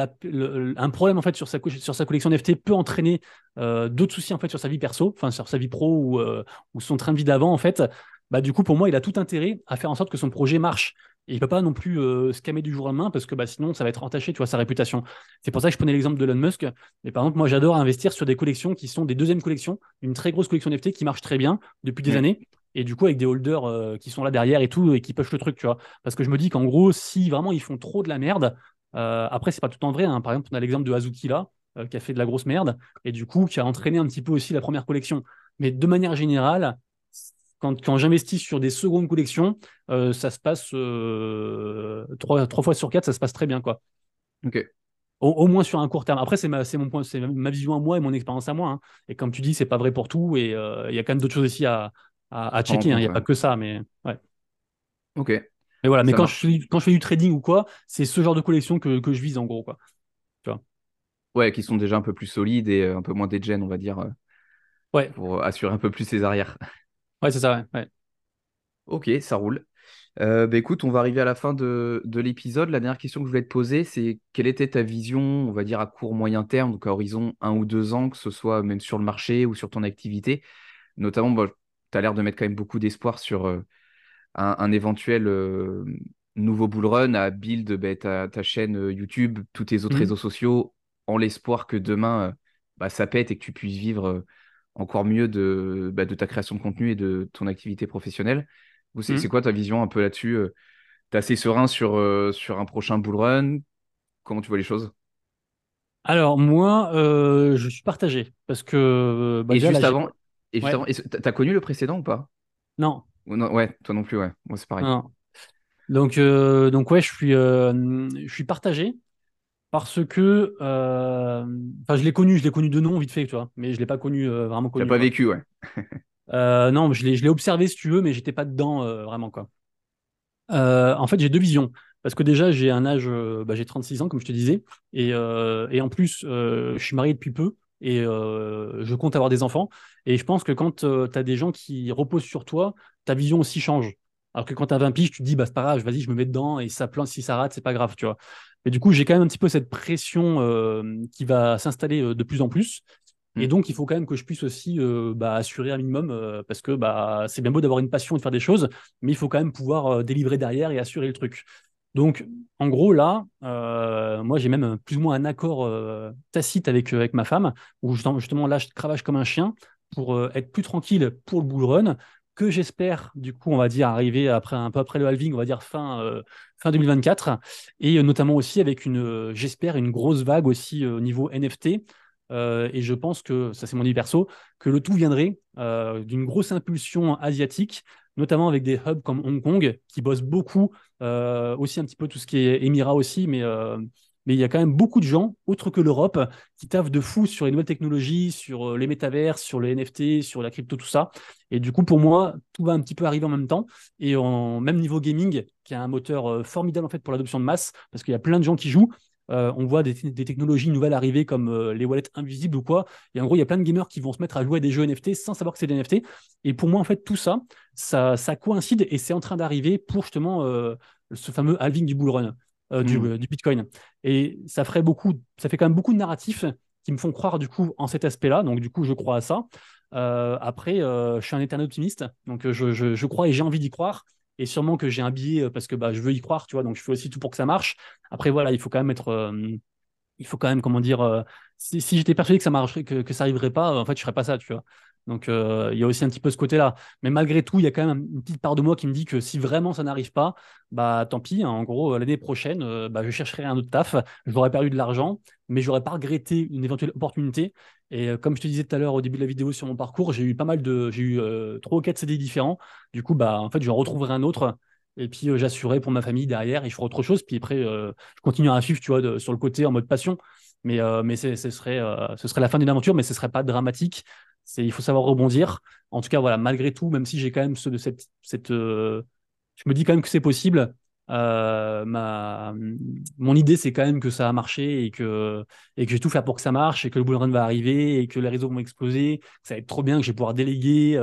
un problème en fait sur sa, collection NFT peut entraîner euh, d'autres soucis en fait sur sa vie perso, enfin sur sa vie pro ou, euh, ou son train de vie d'avant en fait, bah du coup pour moi il a tout intérêt à faire en sorte que son projet marche. Et il peut pas non plus euh, se calmer du jour au lendemain parce que bah, sinon ça va être entaché, tu vois, sa réputation. C'est pour ça que je prenais l'exemple de Elon Musk. Mais par exemple, moi j'adore investir sur des collections qui sont des deuxièmes collections, une très grosse collection NFT qui marche très bien depuis des années. Et du coup, avec des holders qui sont là derrière et tout, et qui push le truc, tu vois. Parce que je me dis qu'en gros, si vraiment ils font trop de la merde, euh, après, c'est pas tout en vrai. Hein. Par exemple, on a l'exemple de Hazuki là, euh, qui a fait de la grosse merde, et du coup, qui a entraîné un petit peu aussi la première collection. Mais de manière générale, quand, quand j'investis sur des secondes collections, euh, ça se passe trois, trois, fois sur quatre, ça se passe très bien, quoi. Ok. Au, moins sur un court terme. Après, c'est ma, mon point, c'est ma vision à moi et mon expérience à moi. Hein. Et comme tu dis, c'est pas vrai pour tout, et il y a quand même d'autres choses aussi à, à, checker. Hein. Il n'y a pas que ça, mais ouais. Ok. Mais voilà, mais quand je, quand je, fais du trading ou quoi, c'est ce genre de collection que, que, je vise en gros. Quoi. Tu vois ouais, qui sont déjà un peu plus solides et euh, un peu moins degen, on va dire. Euh, ouais. Pour assurer un peu plus ses arrières. Ouais, c'est ça, ouais. Ok, ça roule. Euh, bah, écoute, on va arriver à la fin de, de l'épisode. La dernière question que je voulais te poser, c'est quelle était ta vision, on va dire, à court, moyen terme, donc à horizon un ou deux ans, que ce soit même sur le marché ou sur ton activité? Notamment, bah, tu as l'air de mettre quand même beaucoup d'espoir sur un, éventuel euh, nouveau bull run à build bah, ta, chaîne euh, YouTube, tous tes autres mhm. réseaux sociaux, en l'espoir que demain, euh, bah, ça pète et que tu puisses vivre encore mieux de, bah, de ta création de contenu et de ton activité professionnelle. C'est mhm. quoi ta vision un peu là-dessus Tu es assez serein sur, sur un prochain bull run? Comment tu vois les choses? Alors moi, je suis partagé parce que. et, juste avant, et juste avant, t'as connu le précédent ou pas? Non ouais, toi non plus, ouais. Moi, c'est pareil. Donc, euh, donc, ouais, je suis, euh, je suis partagé parce que. Euh, enfin, je l'ai connu, je l'ai connu de nom, vite fait, tu vois, mais je l'ai pas connu vraiment connu. Tu pas vécu, ouais. non, je l'ai observé, si tu veux, mais j'étais pas dedans vraiment, quoi. en fait, j'ai deux visions. Parce que déjà, j'ai un âge, bah, j'ai 36 ans, comme je te disais, et, et en plus, je suis marié depuis peu et euh, je compte avoir des enfants. Et je pense que quand euh, tu as des gens qui reposent sur toi, ta vision aussi change. Alors que quand tu as 20 piges, tu te dis, bah, c'est pas grave, vas-y, je me mets dedans et ça plante, si ça rate, c'est pas grave, tu vois. Et du coup, j'ai quand même un petit peu cette pression euh, qui va s'installer de plus en plus. Et mmh. donc, il faut quand même que je puisse aussi bah, assurer un minimum, parce que bah, c'est bien beau d'avoir une passion et de faire des choses, mais il faut quand même pouvoir délivrer derrière et assurer le truc. Donc, en gros, là, euh, moi, j'ai même plus ou moins un accord euh, tacite avec, euh, avec ma femme, où justement, là, je cravache comme un chien pour être plus tranquille pour le bull run, que j'espère, du coup, on va dire, arriver après, un peu après le halving, on va dire fin, fin 2024, et notamment aussi avec une, j'espère, une grosse vague aussi au niveau NFT. et je pense que, ça c'est mon avis perso, que le tout viendrait d'une grosse impulsion asiatique notamment avec des hubs comme Hong Kong qui bossent beaucoup, euh, aussi un petit peu tout ce qui est Émirats aussi, mais, euh, mais il y a quand même beaucoup de gens, autres que l'Europe, qui taffent de fou sur les nouvelles technologies, sur euh, les métavers, sur les NFT, sur la crypto, tout ça. Et du coup, pour moi, tout va un petit peu arriver en même temps. Et en même niveau gaming, qui a un moteur formidable en fait pour l'adoption de masse, parce qu'il y a plein de gens qui jouent. Euh, on voit des, technologies nouvelles arriver comme euh, les wallets invisibles ou quoi. Et en gros, il y a plein de gamers qui vont se mettre à jouer à des jeux NFT sans savoir que c'est des NFT. Et pour moi, en fait, tout ça, ça, coïncide et c'est en train d'arriver pour justement euh, ce fameux halving du bull run, mmh. du, Bitcoin. Et ça ferait beaucoup, ça fait quand même beaucoup de narratifs qui me font croire du coup en cet aspect-là. Donc du coup, je crois à ça. après, je suis un éternel optimiste, donc je crois et j'ai envie d'y croire et sûrement que j'ai un billet euh, parce que bah, je veux y croire, tu vois, donc je fais aussi tout pour que ça marche. Après, voilà, il faut quand même être. Euh, il faut quand même, comment dire, euh, si, j'étais persuadé que ça marcherait, que, que ça arriverait pas, en fait, je ferais pas ça, tu vois. Donc, il y a aussi un petit peu ce côté-là. Mais malgré tout, il y a quand même une petite part de moi qui me dit que si vraiment ça n'arrive pas, bah tant pis. Hein. en gros, l'année prochaine, bah, je chercherai un autre taf. J'aurais perdu de l'argent, mais j'aurais pas regretté une éventuelle opportunité. Et comme je te disais tout à l'heure au début de la vidéo sur mon parcours, j'ai eu pas mal de, j'ai eu trois ou quatre CD différents. Du coup, bah en fait, je retrouverai un autre et puis, euh, pour ma famille derrière et je autre chose. Puis après, euh, je continue à suivre, tu vois, sur le côté en mode passion. Mais, euh, mais ce, serait, ce serait la fin d'une aventure, mais ce serait pas dramatique. C'est, il faut savoir rebondir. En tout cas, voilà, malgré tout, même si j'ai quand même ce, de cette, cette je me dis quand même que c'est possible. ma, mon idée, c'est quand même que ça a marché et que, et que je vais tout faire pour que ça marche et que le bull run va arriver et que les réseaux vont exploser, que ça va être trop bien, que je vais pouvoir déléguer,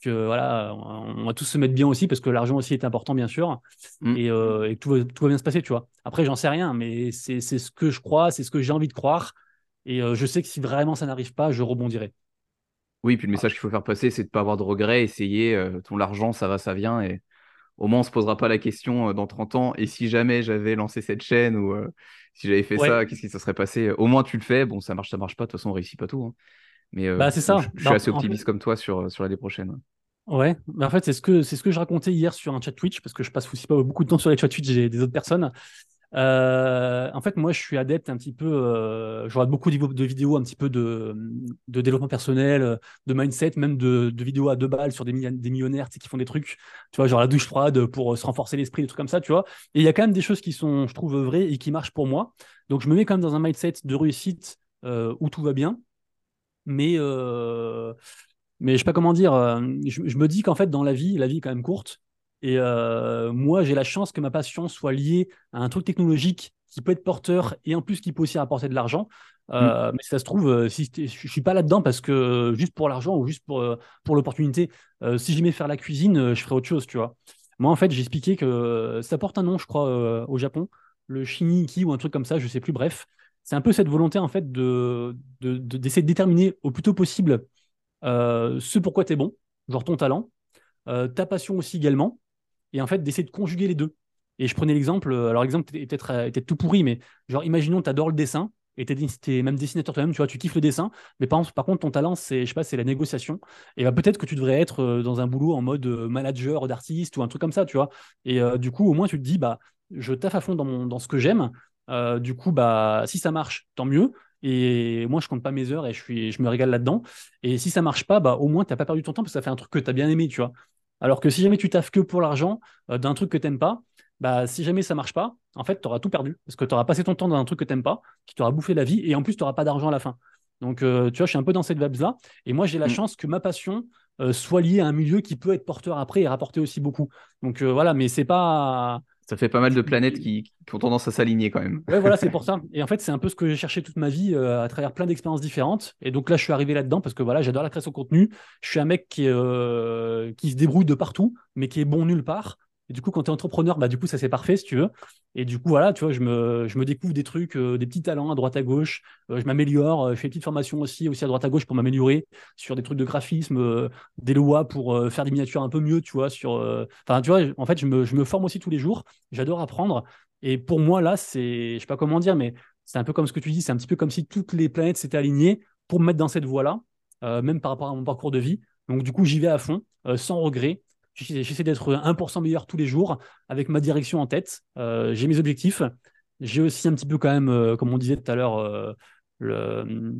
que voilà, on va tous se mettre bien aussi parce que l'argent aussi est important bien sûr mm. euh, et, que tout va, tout va, bien se passer, tu vois. Après, j'en sais rien, mais c'est ce que je crois, c'est ce que j'ai envie de croire et euh, je sais que si vraiment ça n'arrive pas, je rebondirai. Oui, puis le message qu'il faut faire passer, c'est de ne pas avoir de regrets, essayer, euh, ton argent, ça va, ça vient et au moins on se posera pas la question dans 30 ans et si jamais j'avais lancé cette chaîne ou si j'avais fait ça, qu'est-ce qui se serait passé? Au moins tu le fais, bon ça marche, ça marche pas, de toute façon on réussit pas tout. Hein. Mais euh, bah, c'est ça. Je, suis assez optimiste comme toi sur, sur l'année prochaine. Ouais, mais en fait, c'est ce, que, c'est ce que je racontais hier sur un chat Twitch, parce que je passe aussi pas beaucoup de temps sur les chats Twitch j'ai des autres personnes. Euh, en fait, moi, je suis adepte un petit peu. Euh, je beaucoup de vidéos un petit peu de, de développement personnel, de mindset, même de, vidéos à deux balles sur des, des millionnaires qui font des trucs, tu vois, genre la douche froide pour se renforcer l'esprit, des trucs comme ça, tu vois. Et il y a quand même des choses qui sont, je trouve, vraies et qui marchent pour moi. Donc, je me mets quand même dans un mindset de réussite où tout va bien mais euh, mais je sais pas comment dire. Euh, je, me dis qu'en fait, dans la vie, la vie est quand même courte. Et euh, moi, j'ai la chance que ma passion soit liée à un truc technologique qui peut être porteur et en plus qui peut aussi apporter de l'argent. Mm. Mais si ça se trouve, si je suis pas là-dedans parce que juste pour l'argent ou juste pour, pour l'opportunité, si j'aimais faire la cuisine, je ferais autre chose, tu vois. Moi, en fait, j'ai expliqué que ça porte un nom, je crois, au Japon, le Shiniki ou un truc comme ça, je sais plus, bref c'est un peu cette volonté en fait de, d'essayer de, déterminer au plus tôt possible euh, ce pourquoi tu es bon, genre ton talent, euh, ta passion aussi également, et en fait d'essayer de conjuguer les deux. Et je prenais l'exemple, euh, alors l'exemple est peut-être tout pourri, mais genre imaginons tu adores le dessin, et tu es, même dessinateur toi-même, tu vois, tu kiffes le dessin, mais par, par contre ton talent c'est, je sais pas, c'est la négociation, et bah, peut-être que tu devrais être dans un boulot en mode manager d'artiste ou un truc comme ça, tu vois. Et du coup, au moins tu te dis, bah, je taffe à fond dans, mon, dans ce que j'aime, euh, du coup, bah, si ça marche, tant mieux. Et moi, je compte pas mes heures et je, suis, je me régale là-dedans. Et si ça marche pas, bah, au moins, tu n'as pas perdu ton temps parce que ça fait un truc que tu as bien aimé, tu vois. Alors que si jamais tu taffes que pour l'argent euh, d'un truc que tu n'aimes pas, bah, si jamais ça marche pas, en fait, tu auras tout perdu. Parce que tu auras passé ton temps dans un truc que tu n'aimes pas, qui t'aura bouffé la vie, et en plus, tu n'auras pas d'argent à la fin. Donc, euh, tu vois, je suis un peu dans cette vibes-là. Et moi, j'ai la mm. chance que ma passion soit liée à un milieu qui peut être porteur après et rapporter aussi beaucoup. Donc, voilà, mais c'est pas ça fait pas mal de planètes qui, ont tendance à s'aligner quand même. Ouais, voilà, c'est pour ça. Et en fait, c'est un peu ce que j'ai cherché toute ma vie euh, à travers plein d'expériences différentes. Et donc là, je suis arrivé là-dedans parce que voilà, j'adore la création de contenu. Je suis un mec qui, euh, qui se débrouille de partout, mais qui est bon nulle part. Et du coup, quand tu es entrepreneur, bah, du coup, ça c'est parfait si tu veux. Et du coup, voilà, tu vois, je me, découvre des trucs, euh, des petits talents à droite à gauche. Euh, je m'améliore. Euh, je fais des petites formations aussi, aussi à droite à gauche pour m'améliorer sur des trucs de graphisme, des lois pour faire des miniatures un peu mieux, tu vois. Enfin, tu vois, en fait, je me, je me forme aussi tous les jours. J'adore apprendre. Et pour moi, là, c'est, je sais pas comment dire, mais c'est un peu comme ce que tu dis. C'est un petit peu comme si toutes les planètes s'étaient alignées pour me mettre dans cette voie-là, même par rapport à mon parcours de vie. Donc, du coup, j'y vais à fond, sans regret. J'essaie d'être 1% meilleur tous les jours avec ma direction en tête. Euh, j'ai mes objectifs. J'ai aussi un petit peu quand même, euh, comme on disait tout à l'heure, euh, le,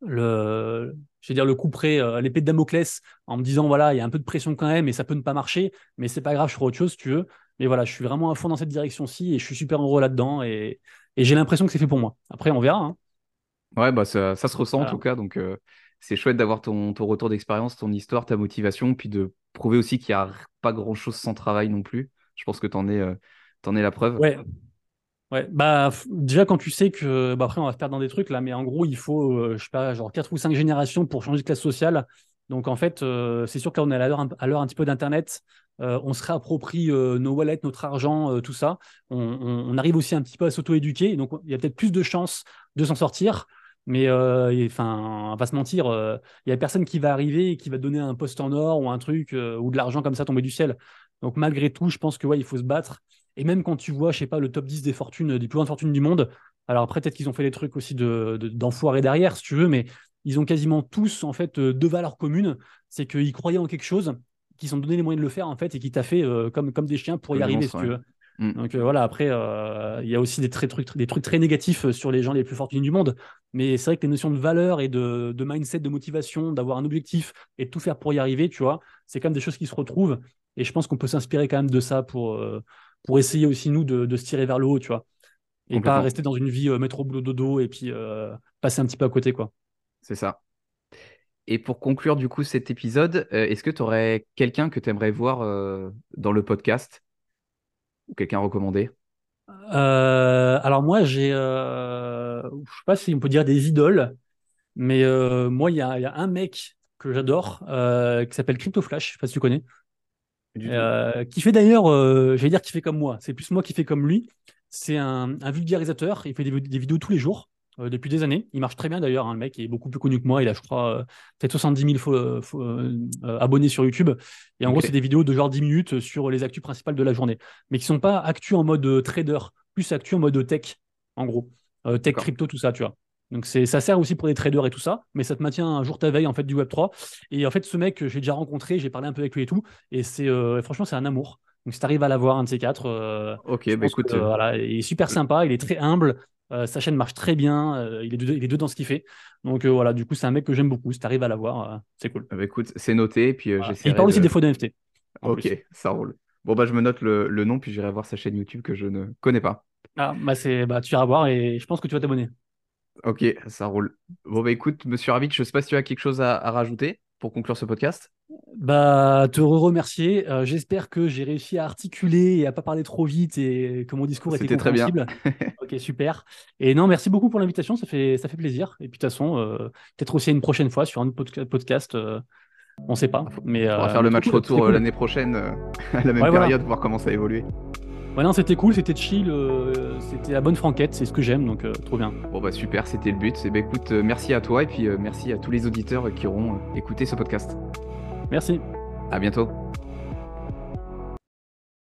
le, je vais dire le coup près, l'épée de Damoclès, en me disant voilà, il y a un peu de pression quand même et ça peut ne pas marcher, mais c'est pas grave, je ferai autre chose si tu veux. Mais voilà, je suis vraiment à fond dans cette direction-ci et je suis super heureux là-dedans et, j'ai l'impression que c'est fait pour moi. Après, on verra. Hein. Ouais, bah ça, se ressent en tout cas, donc c'est chouette d'avoir ton, ton, retour d'expérience, ton histoire, ta motivation, puis de prouver aussi qu'il n'y a pas grand chose sans travail non plus. Je pense que tu en, es, euh, es la preuve. Ouais. Ouais, bah déjà quand tu sais que bah après on va se perdre dans des trucs là, mais en gros il faut euh, je sais pas genre 4 ou 5 générations pour changer de classe sociale. Donc en fait euh, c'est sûr que là on est à l'heure l'heure un petit peu d'internet, on se réapproprie nos wallets, notre argent, tout ça. On, on, arrive aussi un petit peu à s'auto-éduquer, donc il y a peut-être plus de chances de s'en sortir. Mais euh, enfin, on va se mentir, il euh, y a personne qui va arriver et qui va donner un poste en or ou un truc euh, ou de l'argent comme ça tomber du ciel. Donc malgré tout, je pense que ouais, il faut se battre. Et même quand tu vois, je sais pas, le top 10 des fortunes, des plus grandes fortunes du monde, alors après peut-être qu'ils ont fait des trucs aussi de, d'enfoirés derrière, si tu veux, mais ils ont quasiment tous en fait deux valeurs communes. C'est qu'ils croyaient en quelque chose, qu'ils ont donné les moyens de le faire en fait et qui t'a fait comme, comme des chiens pour y arriver. Mm. Donc voilà, après, il y a aussi des, très, trucs, des trucs très négatifs sur les gens les plus fortunés du monde. Mais c'est vrai que les notions de valeur et de, de mindset, de motivation, d'avoir un objectif et de tout faire pour y arriver, tu vois, c'est quand même des choses qui se retrouvent. Et je pense qu'on peut s'inspirer quand même de ça pour, pour essayer aussi, nous, de, de se tirer vers le haut, tu vois et pas rester dans une vie euh, métro boulot dodo et puis euh, passer un petit peu à côté quoi. C'est ça. Et pour conclure du coup cet épisode, euh, est-ce que tu aurais quelqu'un que tu aimerais voir dans le podcast? Ou quelqu'un recommandé? Alors moi j'ai, je sais pas si on peut dire des idoles, mais moi il y, a un mec que j'adore qui s'appelle CryptoFlash, je sais pas si tu connais. qui fait d'ailleurs, j'allais dire qui fait comme moi, c'est plus moi qui fais comme lui. C'est un, vulgarisateur. Il fait des, vidéos tous les jours euh, depuis des années. Il marche très bien d'ailleurs. Hein, le mec il est beaucoup plus connu que moi. Il a, je crois, euh, peut-être 70 000 euh, abonnés sur YouTube. Et en gros, c'est des vidéos de genre 10 minutes sur les actus principales de la journée. Mais qui sont pas actus en mode trader, plus actus en mode tech, en gros. tech, crypto, tout ça, tu vois. Donc ça sert aussi pour les traders et tout ça, mais ça te maintient un jour ta veille en fait du Web 3. Et en fait, ce mec, j'ai déjà rencontré, j'ai parlé un peu avec lui et tout, et c'est franchement c'est un amour. Donc si tu arrives à l'avoir, un de ces quatre, euh, ok, bah écoute, euh, voilà, il est super sympa, il est très humble, euh, sa chaîne marche très bien, il, est deux, il est deux dans ce qu'il fait. Donc voilà, du coup, c'est un mec que j'aime beaucoup. Si tu arrives à l'avoir, c'est cool. Bah écoute, c'est noté, puis Il parle aussi des faux NFT. Ok, ça roule. Bon, bah je me note le, le nom, puis j'irai voir sa chaîne YouTube que je ne connais pas. Ah, bah, c'est, bah tu iras voir et je pense que tu vas t'abonner. Ok, ça roule. Bon, bah écoute, monsieur Ravitch, je sais pas si tu as quelque chose à rajouter pour conclure ce podcast bah, te remercier. Euh, j'espère que j'ai réussi à articuler et à pas parler trop vite et que mon discours était compréhensible. Très bien. ok, super. Et non, merci beaucoup pour l'invitation. Ça fait, ça fait plaisir. Et puis de toute façon, euh, peut-être aussi une prochaine fois sur un autre podcast. Euh, on ne sait pas. Mais, on va faire le match retour l'année prochaine à la même période, voir comment ça a évolué. Ouais, non, c'était cool, c'était chill, c'était la bonne franquette, c'est ce que j'aime, donc trop bien. Bon, bah super, c'était le but. Et bah, écoute, merci à toi et puis merci à tous les auditeurs qui auront écouté ce podcast. Merci. À bientôt.